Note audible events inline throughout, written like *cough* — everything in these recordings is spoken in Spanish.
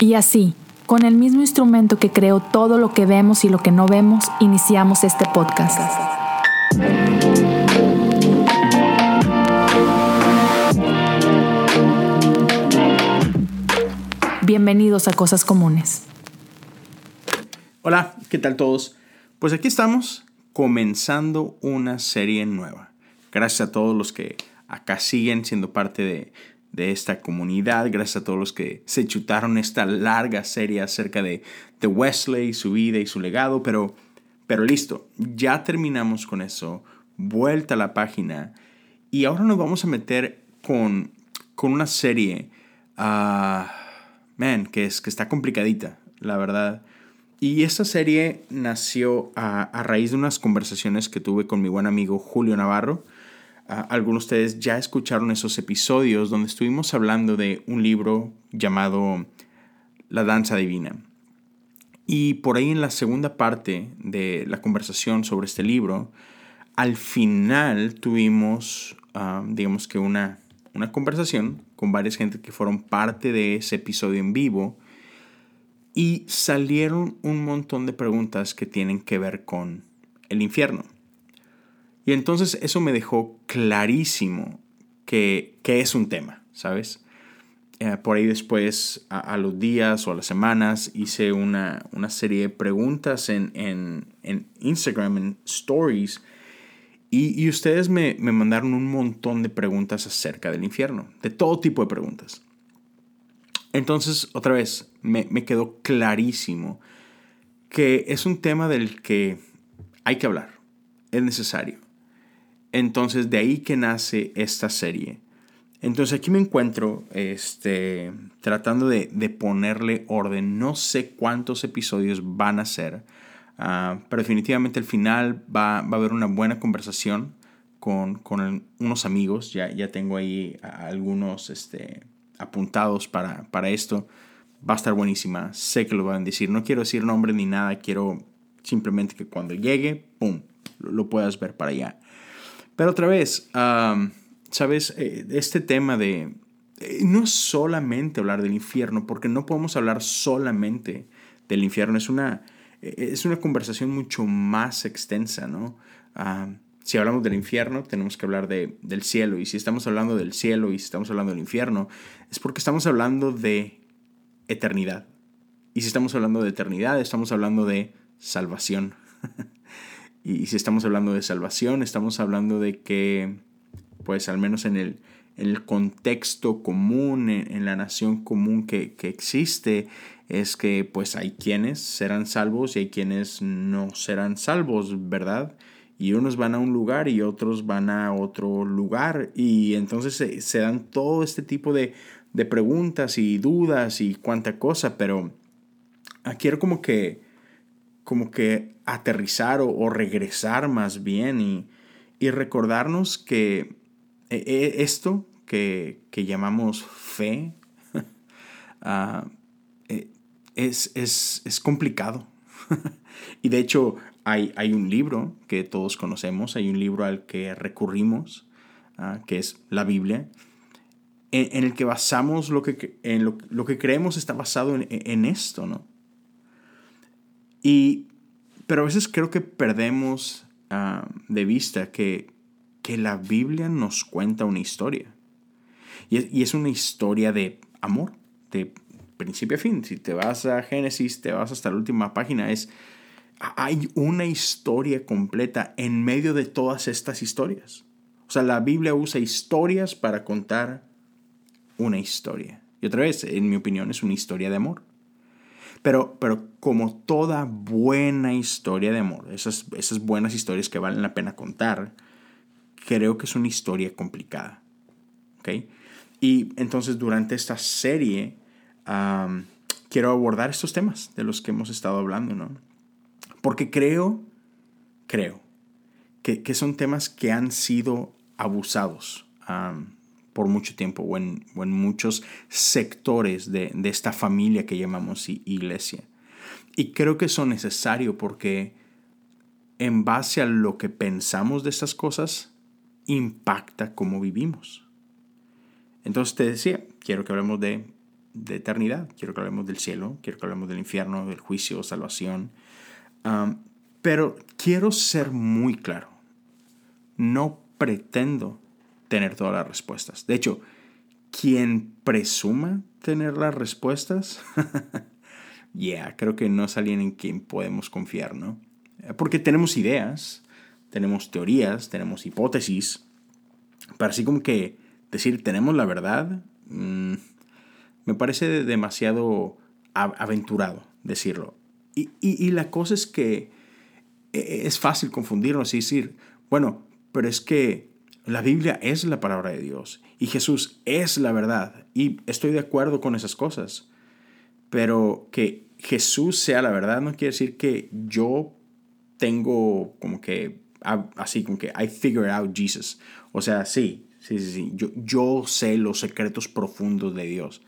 Y así, con el mismo instrumento que creó todo lo que vemos y lo que no vemos, iniciamos este podcast. Bienvenidos a Cosas Comunes. Hola, ¿qué tal todos? Pues aquí estamos comenzando una serie nueva. Gracias a todos los que acá siguen siendo parte de, de esta comunidad, gracias a todos los que se chutaron esta larga serie acerca de, de Wesley, su vida y su legado, pero, pero listo, ya terminamos con eso, vuelta a la página y ahora nos vamos a meter con, con una serie, uh, man, que, es, que está complicadita, la verdad. Y esta serie nació a, a raíz de unas conversaciones que tuve con mi buen amigo Julio Navarro, algunos de ustedes ya escucharon esos episodios donde estuvimos hablando de un libro llamado La Danza Divina. Y por ahí en la segunda parte de la conversación sobre este libro, al final tuvimos, ah, digamos que una, una conversación con varias gente que fueron parte de ese episodio en vivo y salieron un montón de preguntas que tienen que ver con el infierno. Y entonces eso me dejó clarísimo que, es un tema, ¿sabes? Eh, por ahí después, a, los días o a las semanas, hice una, serie de preguntas en, Instagram, en Stories, y, ustedes me, mandaron un montón de preguntas acerca del infierno, de todo tipo de preguntas. Entonces, otra vez, me, me quedó clarísimo que es un tema del que hay que hablar, es necesario. Entonces de ahí que nace esta serie. Entonces aquí me encuentro este, tratando de, ponerle orden. No sé cuántos episodios van a ser, ah, pero definitivamente al final va, a haber una buena conversación con, unos amigos. Ya, ya tengo ahí algunos este, apuntados para, para esto. Va a estar buenísima. Sé que lo van a decir. No quiero decir nombre ni nada. Quiero simplemente que cuando llegue, ¡pum!, lo puedas ver para allá. Pero otra vez, ¿sabes? Eh, este tema de... Eh, no solamente hablar del infierno, porque no podemos hablar solamente del infierno. Es una, eh, es una conversación mucho más extensa, ¿no? si hablamos del infierno, tenemos que hablar de, del cielo. Y si estamos hablando del cielo y si estamos hablando del infierno, es porque estamos hablando de eternidad. Y si estamos hablando de eternidad, estamos hablando de salvación. *laughs* Y si estamos hablando de salvación, estamos hablando de que, pues al menos en el, el contexto común, en, la nación común que, existe, es que pues hay quienes serán salvos y hay quienes no serán salvos, ¿verdad? Y unos van a un lugar y otros van a otro lugar. Y entonces se, dan todo este tipo de, de, preguntas y dudas y cuánta cosa, pero aquí era como que como que aterrizar o, regresar más bien y, recordarnos que e, e, esto que, llamamos fe *laughs* ah, e, es, complicado. *laughs* y de hecho hay, hay, un libro que todos conocemos, hay un libro al que recurrimos, ah, que es la Biblia, en, el que basamos lo que, lo, que creemos está basado en esto, ¿no? Y, pero a veces creo que perdemos ah, de vista que, que la Biblia nos cuenta una historia. Y es, y es, una historia de amor, de principio a fin. Si te vas a Génesis, te vas hasta la última página, es, hay una historia completa en medio de todas estas historias. O sea, la Biblia usa historias para contar una historia. Y otra vez, en mi opinión, es una historia de amor. Pero, pero como toda buena historia de amor, esas, esas buenas historias que valen la pena contar, creo que es una historia complicada. ¿okay? Y entonces durante esta serie quiero abordar estos temas de los que hemos estado hablando, ¿no? Porque creo, creo, que, que son temas que han sido abusados por mucho tiempo o en, muchos sectores de, esta familia que llamamos iglesia. Y creo que eso es necesario porque en base a lo que pensamos de estas cosas, impacta cómo vivimos. Entonces te decía, quiero que hablemos de, de eternidad, quiero que hablemos del cielo, quiero que hablemos del infierno, del juicio, salvación. pero quiero ser muy claro, no pretendo tener todas las respuestas. De hecho, quien presuma tener las respuestas, *laughs* yeah, creo que no es alguien en quien podemos confiar, ¿no? Porque tenemos ideas, tenemos teorías, tenemos hipótesis, pero así como que decir tenemos la verdad, mm, me parece demasiado aventurado decirlo. Y, y, la cosa es que e, es fácil confundirnos y decir, bueno, pero es que la Biblia es la palabra de Dios y Jesús es la verdad. Y estoy de acuerdo con esas cosas. Pero que Jesús sea la verdad no quiere decir que yo tengo como que, así como que I figured out Jesus. O sea, sí, sí, sí, sí. Yo, yo sé los secretos profundos de Dios.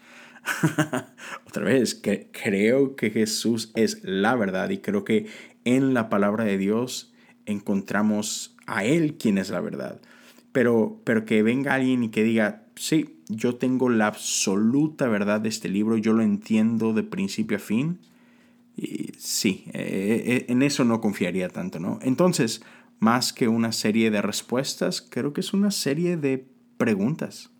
*laughs* Otra vez, que creo que Jesús es la verdad y creo que en la palabra de Dios encontramos a Él quien es la verdad. Pero, pero que venga alguien y que diga, sí, yo tengo la absoluta verdad de este libro, yo lo entiendo de principio a fin. Y sí, eh, eh, en eso no confiaría tanto, ¿no? Entonces, más que una serie de respuestas, creo que es una serie de preguntas.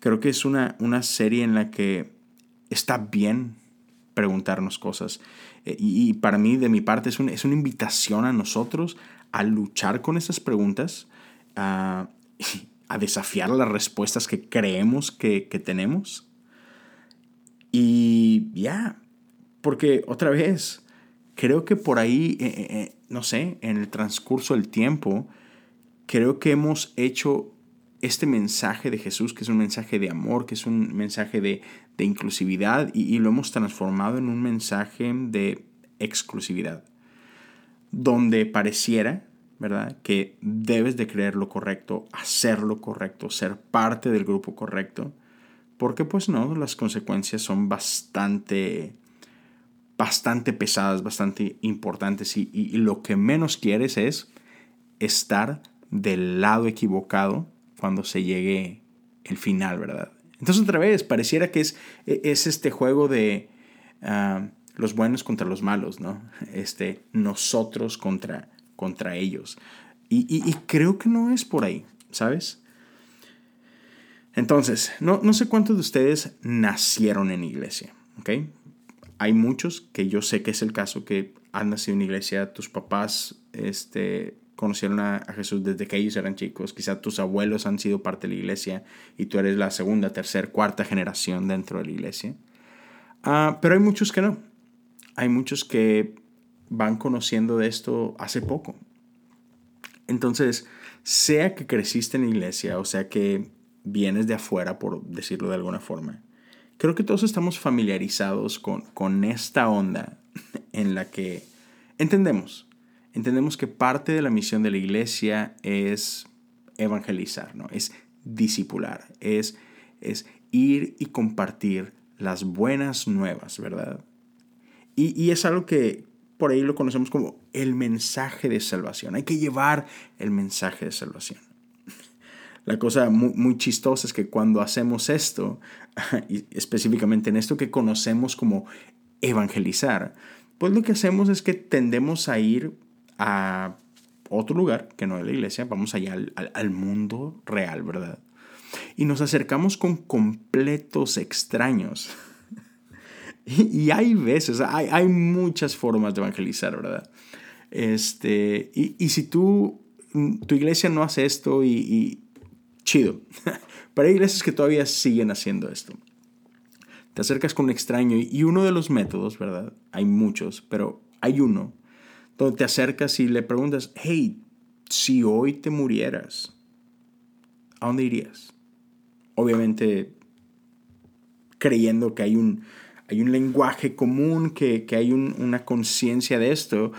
Creo que es una, una serie en la que está bien preguntarnos cosas. Eh, y, para mí, de mi parte, es, es una invitación a nosotros a luchar con esas preguntas, *laughs* a, desafiar las respuestas que creemos que, tenemos. Y ya, porque otra vez, creo que por ahí, eh, eh, no sé, en el transcurso del tiempo, creo que hemos hecho este mensaje de Jesús, que es un mensaje de amor, que es un mensaje de, inclusividad, y, lo hemos transformado en un mensaje de exclusividad, donde pareciera, ¿verdad?, que debes de creer lo correcto, hacer lo correcto, ser parte del grupo correcto, porque pues no, las consecuencias son bastante, bastante pesadas, bastante importantes, y, y lo que menos quieres es estar del lado equivocado cuando se llegue el final, ¿verdad? Entonces otra vez, pareciera que es, es este juego de ah, los buenos contra los malos, ¿no? Este, nosotros contra, contra ellos. Y, creo que no es por ahí, ¿sabes? Entonces, no, no sé cuántos de ustedes nacieron en iglesia, ¿ok? Hay muchos que yo sé que es el caso, que han nacido en iglesia, tus papás este, conocieron a, Jesús desde que ellos eran chicos. Quizá tus abuelos han sido parte de la iglesia y tú eres la segunda, tercera, cuarta generación dentro de la iglesia. Ah, pero hay muchos que no. Hay muchos que van conociendo de esto hace poco. Entonces, sea que creciste en la iglesia o sea que vienes de afuera, por decirlo de alguna forma, creo que todos estamos familiarizados con, con esta onda *laughs* en la que entendemos entendemos que parte de la misión de la iglesia es evangelizar, ¿no? es discipular, es, es ir y compartir las buenas nuevas, ¿verdad? Y, y, es algo que por ahí lo conocemos como el mensaje de salvación. Hay que llevar el mensaje de salvación. La cosa muy, muy chistosa es que cuando hacemos esto, *laughs* y específicamente en esto que conocemos como evangelizar, pues lo que hacemos es que tendemos a ir a otro lugar que no es la iglesia, vamos allá al, mundo real, ¿verdad? Y nos acercamos con completos extraños. *laughs* y, hay veces, hay, hay, muchas formas de evangelizar, ¿verdad? Este, y, y si tú, tu iglesia no hace esto y, y chido, *laughs* pero hay iglesias que todavía siguen haciendo esto. Te acercas con un extraño y uno de los métodos, ¿verdad? Hay muchos, pero hay uno donde te acercas y le preguntas, hey, si hoy te murieras, ¿a dónde irías? Obviamente creyendo que hay un, hay un lenguaje común, que, que hay una conciencia de esto,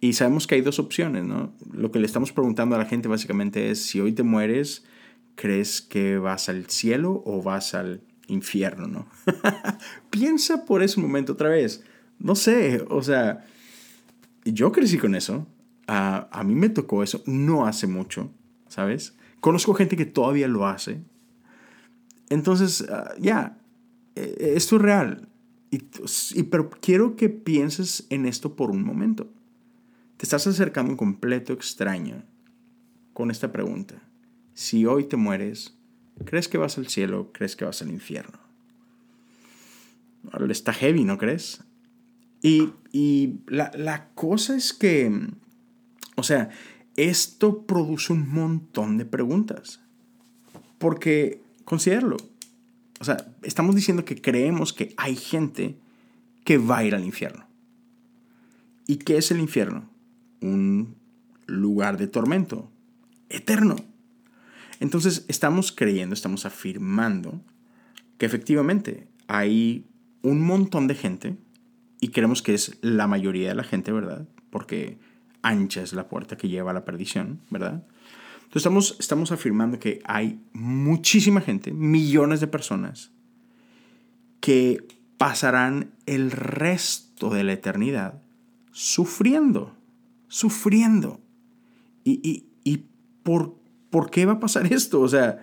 y sabemos que hay dos opciones, ¿no? Lo que le estamos preguntando a la gente básicamente es, si hoy te mueres, ¿crees que vas al cielo o vas al infierno, ¿no? *laughs* Piensa por ese momento otra vez. No sé, o sea, yo crecí con eso. a mí me tocó eso no hace mucho, ¿sabes? Conozco gente que todavía lo hace. Entonces, ah, ya, eh, esto es real. Y, pero quiero que pienses en esto por un momento. Te estás acercando un completo extraño con esta pregunta. Si hoy te mueres, ¿crees que vas al cielo? ¿Crees que vas al infierno? Está heavy, ¿no crees? Y, y la, la cosa es que, o sea, esto produce un montón de preguntas. Porque, considéralo, o sea, estamos diciendo que creemos que hay gente que va a ir al infierno. ¿Y qué es el infierno? Un lugar de tormento eterno. Entonces estamos creyendo, estamos afirmando que efectivamente hay un montón de gente y creemos que es la mayoría de la gente, ¿verdad? Porque ancha es la puerta que lleva a la perdición, ¿verdad? Entonces estamos, estamos afirmando que hay muchísima gente, millones de personas, que pasarán el resto de la eternidad sufriendo, sufriendo. ¿Y, por, por, qué va a pasar *laughs* esto? O sea,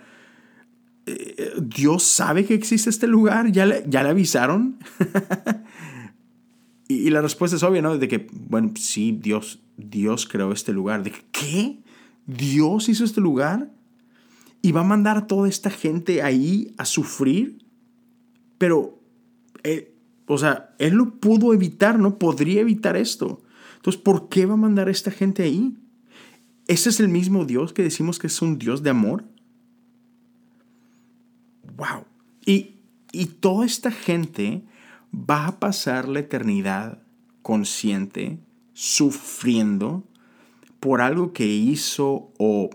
eh, Dios sabe que existe este lugar, ya le, ya le avisaron. *laughs* y, y, la respuesta es obvia, ¿no? De que, bueno, sí, Dios, Dios creó este lugar. ¿De qué? ¿Dios hizo este lugar? ¿Y va a mandar a toda esta gente ahí a sufrir? Pero, eh, o sea, Él lo pudo evitar, ¿no? Podría evitar esto. Entonces, ¿por qué va a mandar a esta gente ahí? ¿Ese es el mismo Dios que decimos que es un Dios de amor? ¡Wow! Y, y toda esta gente va a pasar la eternidad consciente, sufriendo por algo que hizo o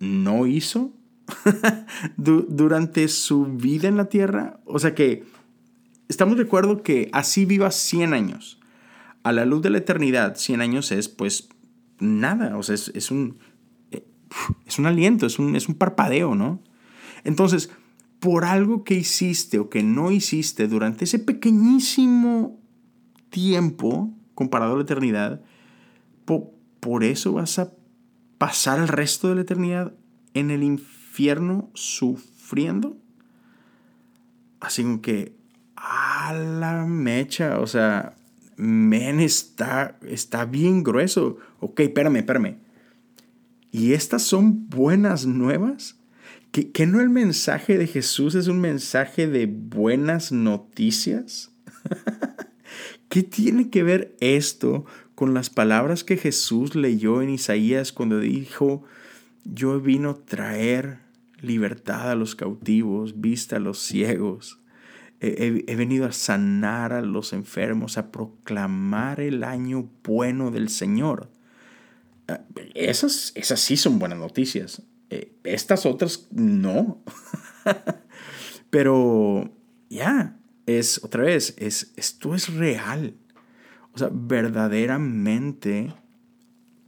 no hizo *laughs* durante su vida en la tierra. O sea que estamos de acuerdo que así viva 100 años. A la luz de la eternidad, 100 años es pues nada, o sea, es, un, es un aliento, es un, es un parpadeo, ¿no? Entonces, por algo que hiciste o que no hiciste durante ese pequeñísimo tiempo comparado a la eternidad, por eso vas a pasar el resto de la eternidad en el infierno sufriendo. Así que, a la mecha, o sea, men, está, está bien grueso. Ok, espérame, espérame. ¿Y estas son buenas nuevas? ¿Que, ¿Que, no el mensaje de Jesús es un mensaje de buenas noticias? *laughs* ¿Qué tiene que ver esto con las palabras que Jesús leyó en Isaías cuando dijo, yo vino a traer libertad a los cautivos, vista a los ciegos. He, venido a sanar a los enfermos, a proclamar el año bueno del Señor. Ah, esas, esas sí son buenas noticias. Eh, estas otras no. *laughs* Pero ya, es otra vez, es, esto es real. O sea, verdaderamente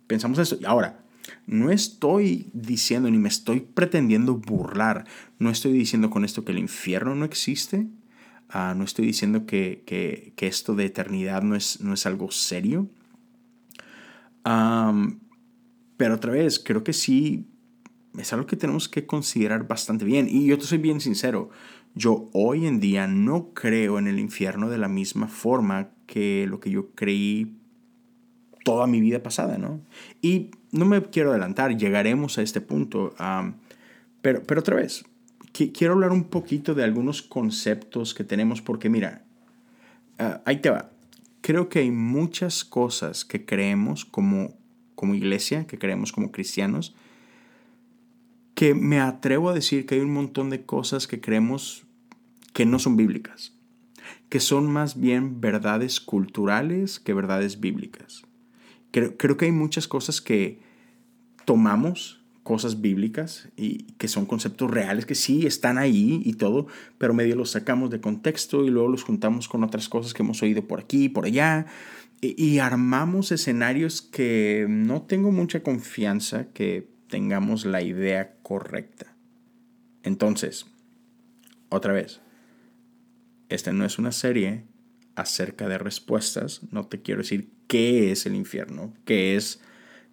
pensamos eso. Y ahora, no estoy diciendo ni me estoy pretendiendo burlar. No estoy diciendo con esto que el infierno no existe. Ah, no estoy diciendo que, esto de eternidad no es, no es algo serio. pero otra vez, creo que sí es algo que tenemos que considerar bastante bien. Y yo te soy bien sincero. Yo hoy en día no creo en el infierno de la misma forma que lo que yo creí toda mi vida pasada, ¿no? Y no me quiero adelantar, llegaremos a este punto, pero, pero otra vez, quiero hablar un poquito de algunos conceptos que tenemos, porque mira, ah, ahí te va. Creo que hay muchas cosas que creemos como, como iglesia, que creemos como cristianos, que me atrevo a decir que hay un montón de cosas que creemos que no son bíblicas que son más bien verdades culturales que verdades bíblicas. Creo, que hay muchas cosas que tomamos, cosas bíblicas, y que son conceptos reales, que sí están ahí y todo, pero medio los sacamos de contexto y luego los juntamos con otras cosas que hemos oído por aquí y por allá, y, y armamos escenarios que no tengo mucha confianza que tengamos la idea correcta. Entonces, otra vez, esta no es una serie acerca de respuestas. No te quiero decir qué es el infierno, qué es,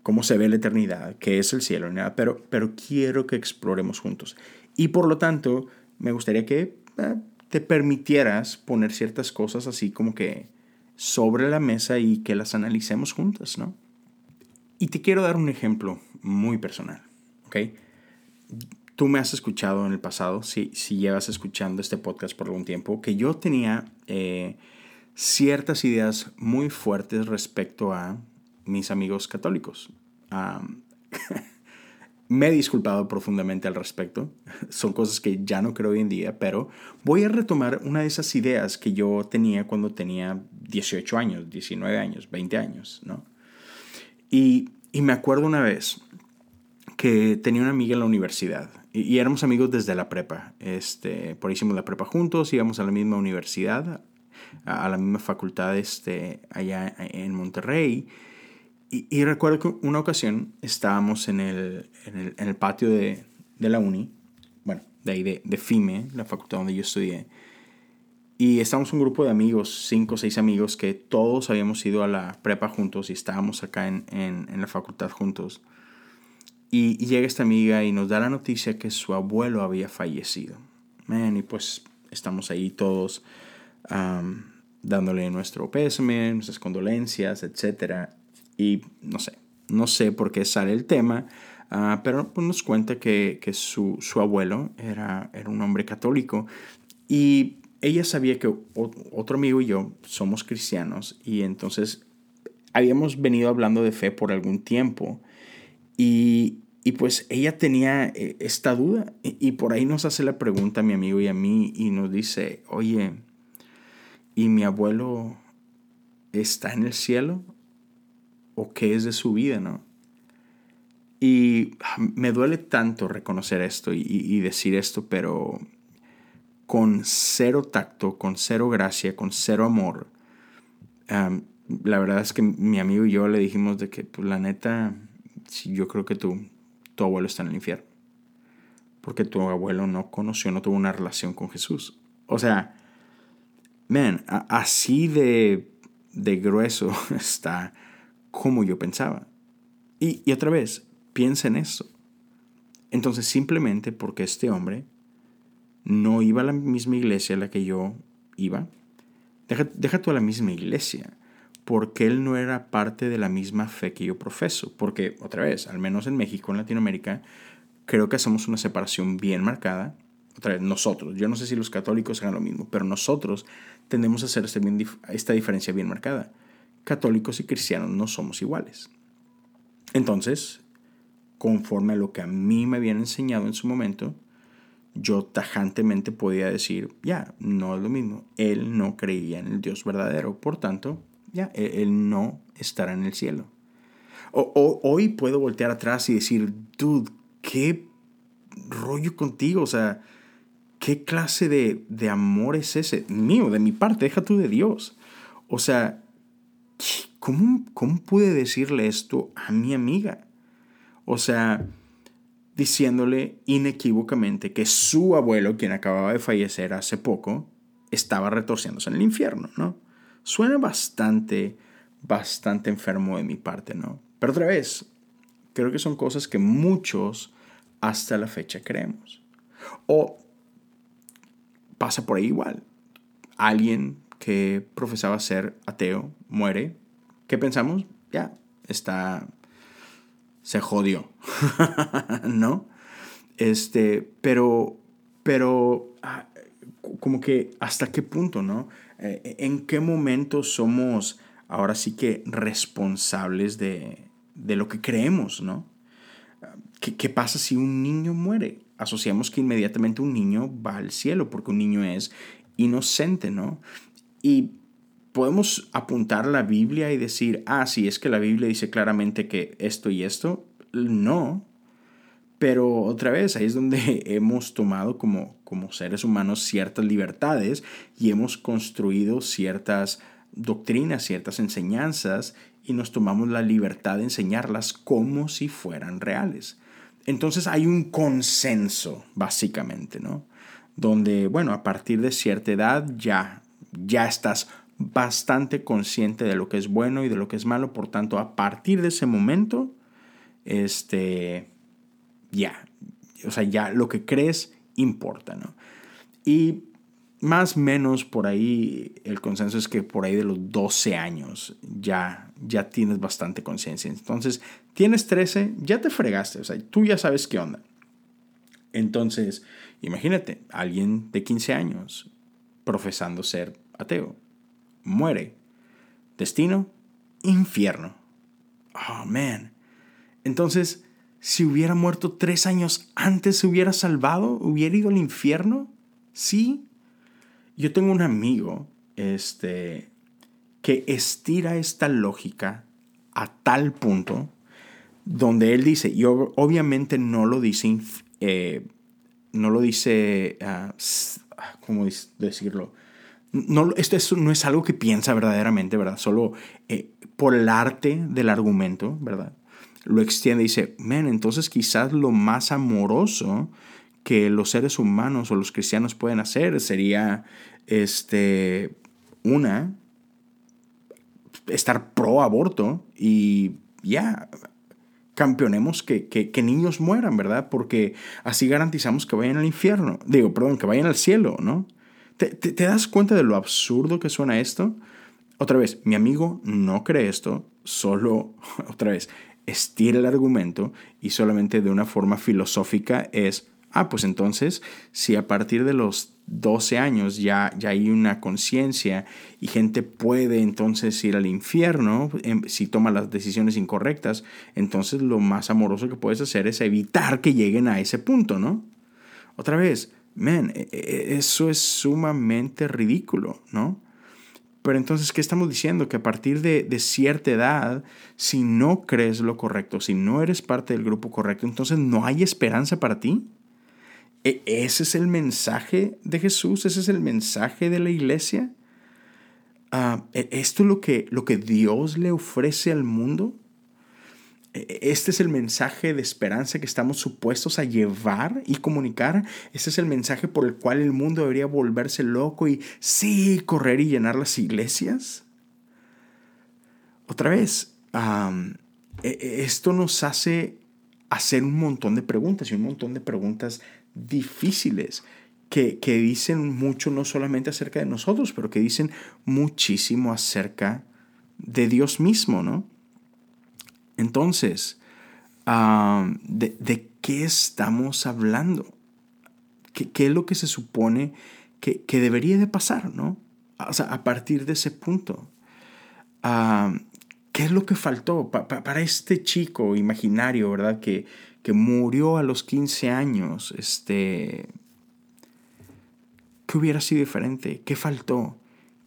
cómo se ve la eternidad, qué es el cielo, nada, pero, pero quiero que exploremos juntos. Y por lo tanto, me gustaría que eh, te permitieras poner ciertas cosas así como que sobre la mesa y que las analicemos juntas, ¿no? Y te quiero dar un ejemplo muy personal, ¿ok? Tú me has escuchado en el pasado, si, si llevas escuchando este podcast por algún tiempo, que yo tenía eh, ciertas ideas muy fuertes respecto a mis amigos católicos. *laughs* me he disculpado profundamente al respecto. Son cosas que ya no creo hoy en día, pero voy a retomar una de esas ideas que yo tenía cuando tenía 18 años, 19 años, 20 años, ¿no? Y, me acuerdo una vez que tenía una amiga en la universidad y, éramos amigos desde la prepa. Este, por ahí hicimos la prepa juntos, íbamos a la misma universidad, a, la misma facultad este, allá en Monterrey. Y, recuerdo que una ocasión estábamos en el, en el, en el patio de, de, la uni, bueno, de ahí de, de, FIME, la facultad donde yo estudié. Y estábamos un grupo de amigos, cinco o seis amigos, que todos habíamos ido a la prepa juntos y estábamos acá en, en, en la facultad juntos. Y, llega esta amiga y nos da la noticia que su abuelo había fallecido. Man, y pues estamos ahí todos dándole nuestro pésame, nuestras condolencias, etc. Y no sé, no sé por qué sale el tema, uh, pero pues, nos cuenta que, que su, su, abuelo era, era un hombre católico y ella sabía que otro amigo y yo somos cristianos y entonces habíamos venido hablando de fe por algún tiempo y, y pues ella tenía eh, esta duda y, y por ahí nos hace la pregunta a mi amigo y a mí y nos dice, oye, ¿y mi abuelo está en el cielo? o qué es de su vida, ¿no? Y me duele tanto reconocer esto y, decir esto, pero con cero tacto, con cero gracia, con cero amor. la verdad es que mi amigo y yo le dijimos de que, pues la neta, yo creo que tu, abuelo está en el infierno. Porque tu abuelo no conoció, no tuvo una relación con Jesús. O sea, man, así de, de grueso *laughs* está como yo pensaba. Y, y otra vez, piensa en eso. Entonces, simplemente porque este hombre no iba a la misma iglesia a la que yo iba, deja, deja tú a la misma iglesia, porque él no era parte de la misma fe que yo profeso. Porque, otra vez, al menos en México, en Latinoamérica, creo que hacemos una separación bien marcada. Otra vez, nosotros, yo no sé si los católicos hagan lo mismo, pero nosotros tendemos a hacer esta diferencia bien marcada católicos y cristianos no somos iguales. Entonces, conforme a lo que a mí me habían enseñado en su momento, yo tajantemente podía decir, ya, no es lo mismo. Él no creía en el Dios verdadero, por tanto, ya, e-, él no estará en el cielo. O, hoy puedo voltear atrás y decir, dude, qué rollo contigo, o sea, qué clase de, de amor es ese, mío, de mi parte, deja tú de Dios. O sea, ¿cómo, ¿cómo pude decirle esto a mi amiga? O sea, diciéndole inequívocamente que su abuelo, quien acababa de fallecer hace poco, estaba retorciéndose en el infierno, ¿no? Suena bastante, bastante enfermo de mi parte, ¿no? Pero otra vez, creo que son cosas que muchos hasta la fecha creemos. O pasa por ahí igual. Alguien que profesaba ser ateo muere, ¿qué pensamos? Ya, está, se jodió, *laughs* ¿no? Este, pero, pero, ah, como que hasta qué punto, ¿no? Eh, ¿En qué momento somos ahora sí que responsables de, de lo que creemos, ¿no? ¿Qué, ¿Qué, pasa si un niño muere? Asociamos que inmediatamente un niño va al cielo porque un niño es inocente, ¿no? Y podemos apuntar la Biblia y decir, ah, sí, es que la Biblia dice claramente que esto y esto. No. Pero otra vez, ahí es donde *laughs* hemos tomado como, como seres humanos ciertas libertades y hemos construido ciertas doctrinas, ciertas enseñanzas y nos tomamos la libertad de enseñarlas como si fueran reales. Entonces hay un consenso, básicamente, ¿no? Donde, bueno, a partir de cierta edad ya ya estás bastante consciente de lo que es bueno y de lo que es malo, por tanto, a partir de ese momento, este, ya, o sea, ya lo que crees importa, ¿no? Y más menos por ahí, el consenso es que por ahí de los 12 años ya, ya tienes bastante conciencia. Entonces, tienes 13, ya te fregaste, o sea, tú ya sabes qué onda. Entonces, imagínate, alguien de 15 años profesando ser ateo, muere. Destino, infierno. Oh, man. Entonces, si hubiera muerto tres años antes, ¿se hubiera salvado? ¿Hubiera ido al infierno? Sí. Yo tengo un amigo este, que estira esta lógica a tal punto donde él dice, y obviamente no lo dice eh, no lo dice, uh, ¿cómo decirlo? No, esto no es algo que piensa verdaderamente, ¿verdad? Solo eh, por el arte del argumento, ¿verdad? Lo extiende y dice, men, entonces quizás lo más amoroso que los seres humanos o los cristianos pueden hacer sería, este, una, estar pro aborto y ya, campeonemos que, que, niños mueran, ¿verdad? Porque así garantizamos que vayan al infierno. Digo, perdón, que vayan al cielo, ¿no? ¿Te, te, das cuenta de lo absurdo que suena esto? Otra vez, mi amigo no cree esto, solo, *laughs* otra vez, estira el argumento y solamente de una forma filosófica es, ah, pues entonces, si a partir de los 12 años ya, ya hay una conciencia y gente puede entonces ir al infierno em, si toma las decisiones incorrectas, entonces lo más amoroso que puedes hacer es evitar que lleguen a ese punto, ¿no? Otra vez, man, e, e, eso es sumamente ridículo, ¿no? Pero entonces, ¿qué estamos diciendo? Que a partir de, de, cierta edad, si no crees lo correcto, si no eres parte del grupo correcto, entonces no hay esperanza para ti. E, ¿Ese es el mensaje de Jesús? ¿Ese es el mensaje de la iglesia? Ah, ¿Esto es lo que, lo que Dios le ofrece al mundo? E, ¿Este es el mensaje de esperanza que estamos supuestos a llevar y comunicar? ¿Este es el mensaje por el cual el mundo debería volverse loco y sí, correr y llenar las iglesias? Otra vez, esto nos hace hacer un montón de preguntas y un montón de preguntas difíciles que, dicen mucho no solamente acerca de nosotros, pero que dicen muchísimo acerca de Dios mismo, ¿no? Entonces, de, qué estamos hablando? ¿Qué, ¿Qué, es lo que se supone que, debería de pasar, ¿no? O sea, a partir de ese punto. ¿Qué es lo que faltó para este chico imaginario, verdad? Que, que murió a los 15 años, este, ¿qué hubiera sido diferente? ¿Qué faltó?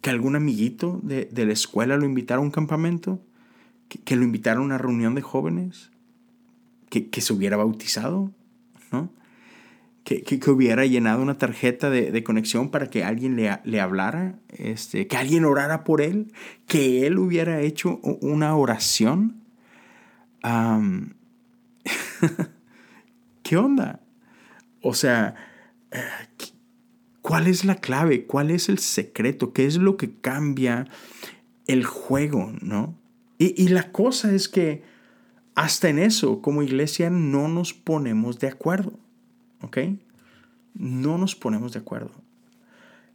¿Que algún amiguito de, la escuela lo invitara a un campamento? ¿Que, lo invitara a una reunión de jóvenes? ¿Que, se hubiera bautizado? ¿No? Que, hubiera llenado una tarjeta de, conexión para que alguien le, le, hablara, este, que alguien orara por él, que él hubiera hecho una oración. *laughs* ¿Qué onda? O sea, ¿cuál es la clave? ¿Cuál es el secreto? ¿Qué es lo que cambia el juego, no? Y, la cosa es que hasta en eso, como iglesia, no nos ponemos de acuerdo, ¿ok? No nos ponemos de acuerdo.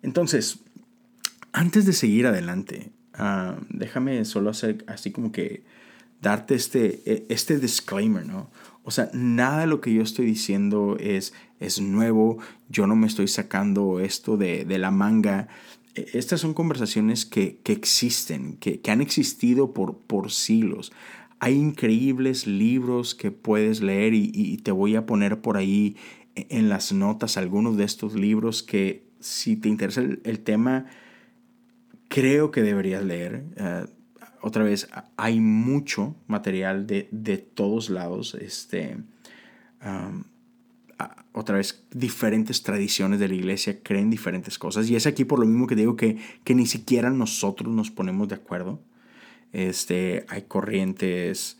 Entonces, antes de seguir adelante, ah, déjame solo hacer así como que darte este, e, este disclaimer, ¿no? O sea, nada de lo que yo estoy diciendo es, es nuevo, yo no me estoy sacando esto de, la manga. E, estas son conversaciones que, existen, que, han existido por, por siglos. Hay increíbles libros que puedes leer y, te voy a poner por ahí e, en las notas algunos de estos libros que si te interesa el, tema, creo que deberías leer. Eh, otra vez, hay mucho material de, todos lados. Este, otra vez, diferentes tradiciones de la iglesia creen diferentes cosas. Y es aquí por lo mismo que digo que, que ni siquiera nosotros nos ponemos de acuerdo. Este, hay corrientes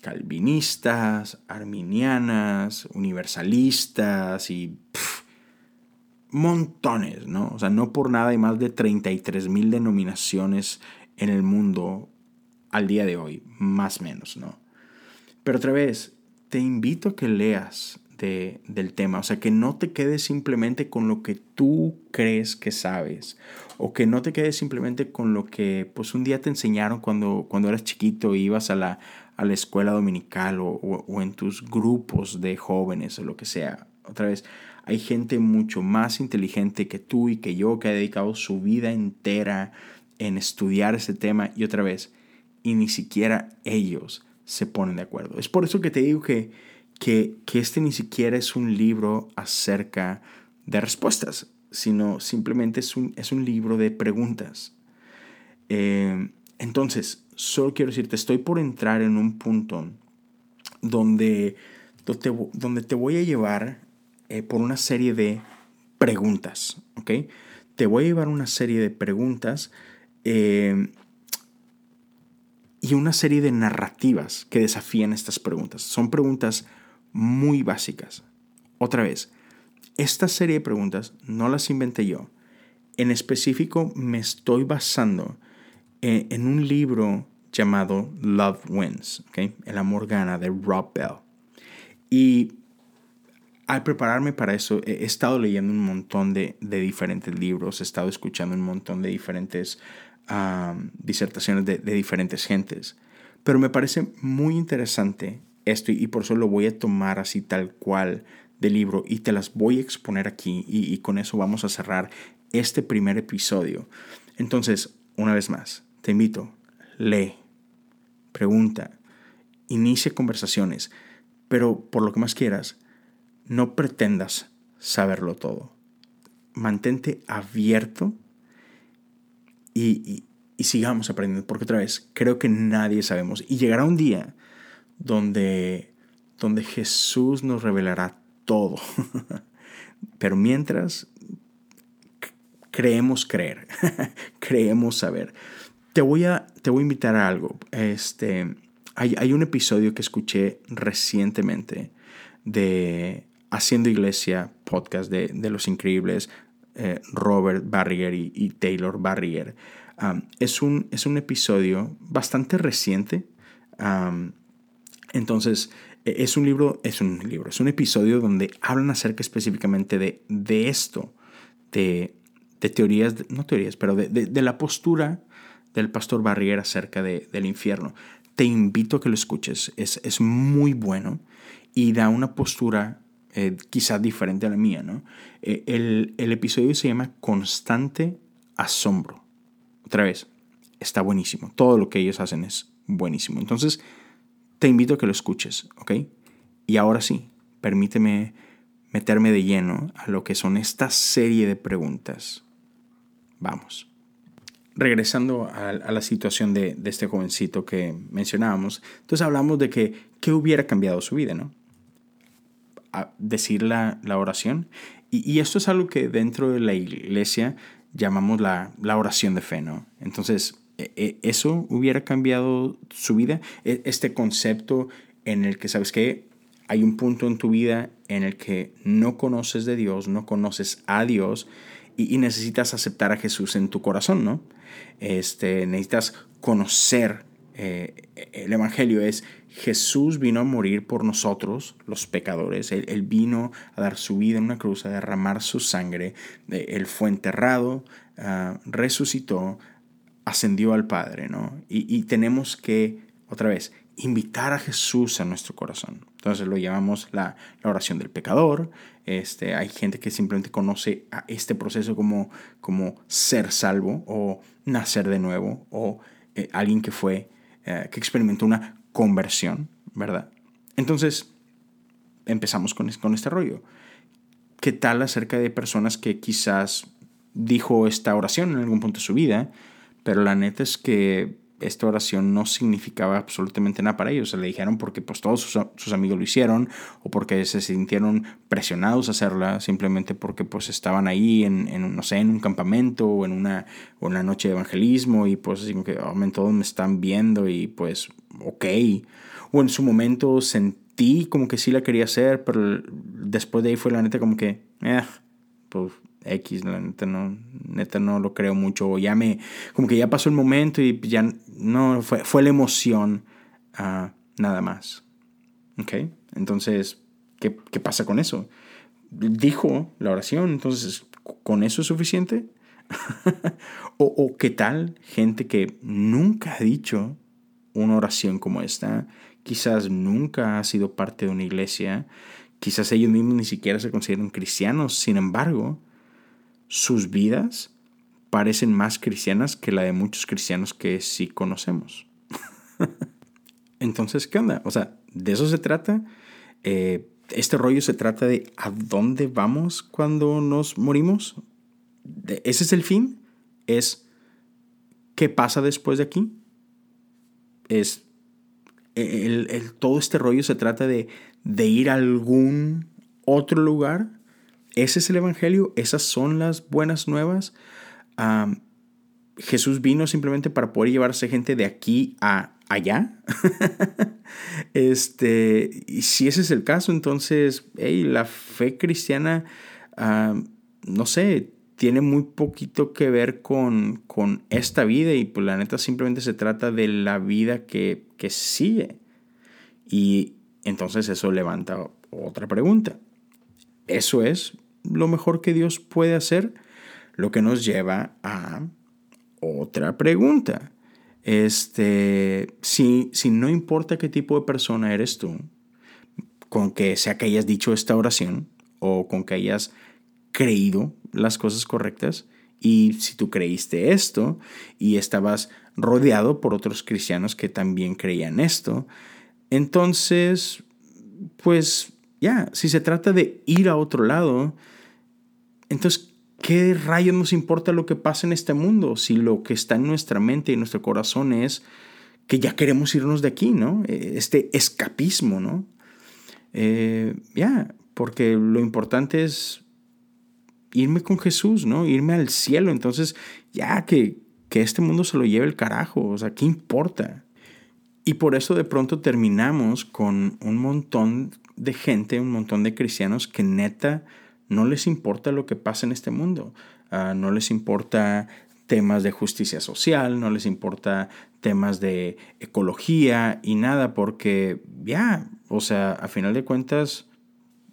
calvinistas, arminianas, universalistas y montones, ¿no? O sea, no por nada hay más de 33 mil denominaciones en el mundo al día de hoy, más o menos, ¿no? Pero otra vez, te invito a que leas del tema. O sea, que no te quedes simplemente con lo que tú crees que sabes. O que no te quedes simplemente con lo que pues un día te enseñaron cuando, cuando eras chiquito y ibas a la, a la escuela dominical o, o en tus grupos de jóvenes o lo que sea. Otra vez, hay gente mucho más inteligente que tú y que yo que ha dedicado su vida entera en estudiar ese tema y otra vez, y ni siquiera ellos se ponen de acuerdo. Es por eso que te digo que, que, este ni siquiera es un libro acerca de respuestas, sino simplemente es un, es un libro de preguntas. Eh, entonces, solo quiero decirte, estoy por entrar en un punto donde, donde, te voy a llevar eh, por una serie de preguntas, ¿ok? Te voy a llevar una serie de preguntas eh, y una serie de narrativas que desafían estas preguntas. Son preguntas muy básicas. Otra vez, esta serie de preguntas no las inventé yo. En específico me estoy basando en, un libro llamado Love Wins, El amor gana de Rob Bell. Y al prepararme para eso, he estado leyendo un montón de, de diferentes libros, he estado escuchando un montón de diferentes disertaciones de, diferentes gentes. Pero me parece muy interesante esto y, por eso lo voy a tomar así tal cual del libro y te las voy a exponer aquí y, con eso vamos a cerrar este primer episodio. Entonces, una vez más, te invito, lee, pregunta, inicia conversaciones, pero por lo que más quieras, no pretendas saberlo todo. Mantente abierto y, sigamos aprendiendo, porque otra vez, creo que nadie sabemos. Y llegará un día donde, donde Jesús nos revelará todo. *laughs* Pero mientras, creemos creer, *laughs* creemos saber. Te voy, a, te voy a invitar a algo. Este, hay, hay un episodio que escuché recientemente de Haciendo Iglesia, podcast de, de Los Increíbles. Eh, Robert Barrier y, Taylor Barrier. es, un, es un episodio bastante reciente. Entonces, e, es un libro, es un libro, es un episodio donde hablan acerca específicamente de, de esto, de, de teorías, no teorías, pero de, de, la postura del pastor Barrier acerca del infierno. Te invito a que lo escuches, es, es muy bueno y da una postura eh, quizás diferente a la mía, ¿no? Eh, el, el, episodio se llama Constante Asombro. Otra vez, está buenísimo. Todo lo que ellos hacen es buenísimo. Entonces, te invito a que lo escuches, ¿ok? Y ahora sí, permíteme meterme de lleno a lo que son esta serie de preguntas. Vamos. Regresando a, a la situación de, este jovencito que mencionábamos, entonces hablamos de que qué hubiera cambiado su vida, ¿no? decir la, oración. Y, esto es algo que dentro de la iglesia llamamos la, oración de fe, ¿no? Entonces, ¿eso hubiera cambiado su vida? E, este concepto en el que, ¿sabes que Hay un punto en tu vida en el que no conoces de Dios, no conoces a Dios y, necesitas aceptar a Jesús en tu corazón, ¿no? Este, necesitas conocer eh, el Evangelio es Jesús vino a morir por nosotros, los pecadores. Él, vino a dar su vida en una cruz, a derramar su sangre. Él fue enterrado, ah, resucitó, ascendió al Padre, ¿no? Y, tenemos que, otra vez, invitar a Jesús a nuestro corazón. Entonces lo llamamos la, oración del pecador. Este, hay gente que simplemente conoce a este proceso como, como ser salvo o nacer de nuevo o eh, alguien que fue, eh, que experimentó una conversión, ¿verdad? Entonces, empezamos con, con este rollo. ¿Qué tal acerca de personas que quizás dijo esta oración en algún punto de su vida, pero la neta es que esta oración no significaba absolutamente nada para ellos. Se le dijeron porque pues todos sus, amigos lo hicieron o porque se sintieron presionados a hacerla simplemente porque pues estaban ahí en, en no sé, en un campamento o en una, o una noche de evangelismo y pues así como que oh, todos me están viendo y pues ok. O en su momento sentí como que sí la quería hacer, pero después de ahí fue la neta como que, eh, pues X, la neta no, neta no lo creo mucho. O ya me, como que ya pasó el momento y ya no, fue, fue la emoción, ah, nada más. Ok, entonces ¿Qué, ¿Qué pasa con eso? Dijo la oración, entonces, ¿con eso es suficiente? *laughs* o, o, qué tal gente que nunca ha dicho una oración como esta, quizás nunca ha sido parte de una iglesia, quizás ellos mismos ni siquiera se consideran cristianos, sin embargo, sus vidas parecen más cristianas que la de muchos cristianos que sí conocemos. *laughs* Entonces, ¿qué onda? O sea, ¿de eso se trata? Eh, este rollo se trata de a dónde vamos cuando nos morimos. ¿Ese es el fin? ¿Es qué pasa después de aquí? ¿Es el, todo este rollo se trata de, de ir a algún otro lugar? ¿Ese es el Evangelio? ¿Esas son las buenas nuevas? Jesús vino simplemente para poder llevarse gente de aquí a allá. *laughs* este, y si ese es el caso, entonces, la fe cristiana, no sé, tiene muy poquito que ver con, con, esta vida y pues la neta simplemente se trata de la vida que, que sigue. Y entonces eso levanta otra pregunta. ¿Eso es lo mejor que Dios puede hacer? Lo que nos lleva a otra pregunta. Este, si, si no importa qué tipo de persona eres tú, con que sea que hayas dicho esta oración o con que hayas creído las cosas correctas, y si tú creíste esto y estabas rodeado por otros cristianos que también creían esto, entonces, pues ya, si se trata de ir a otro lado, entonces, ¿qué rayos nos importa lo que pasa en este mundo si lo que está en nuestra mente y nuestro corazón es que ya queremos irnos de aquí, ¿no? E, este escapismo, ¿no? Eh, ya, porque lo importante es irme con Jesús, ¿no? Irme al cielo. Entonces, ya que, que este mundo se lo lleve el carajo, o sea, ¿qué importa? Y por eso de pronto terminamos con un montón de gente, un montón de cristianos que neta no les importa lo que pasa en este mundo. Ah, no les importa temas de justicia social, no les importa temas de ecología y nada, porque ya, o sea, a final de cuentas,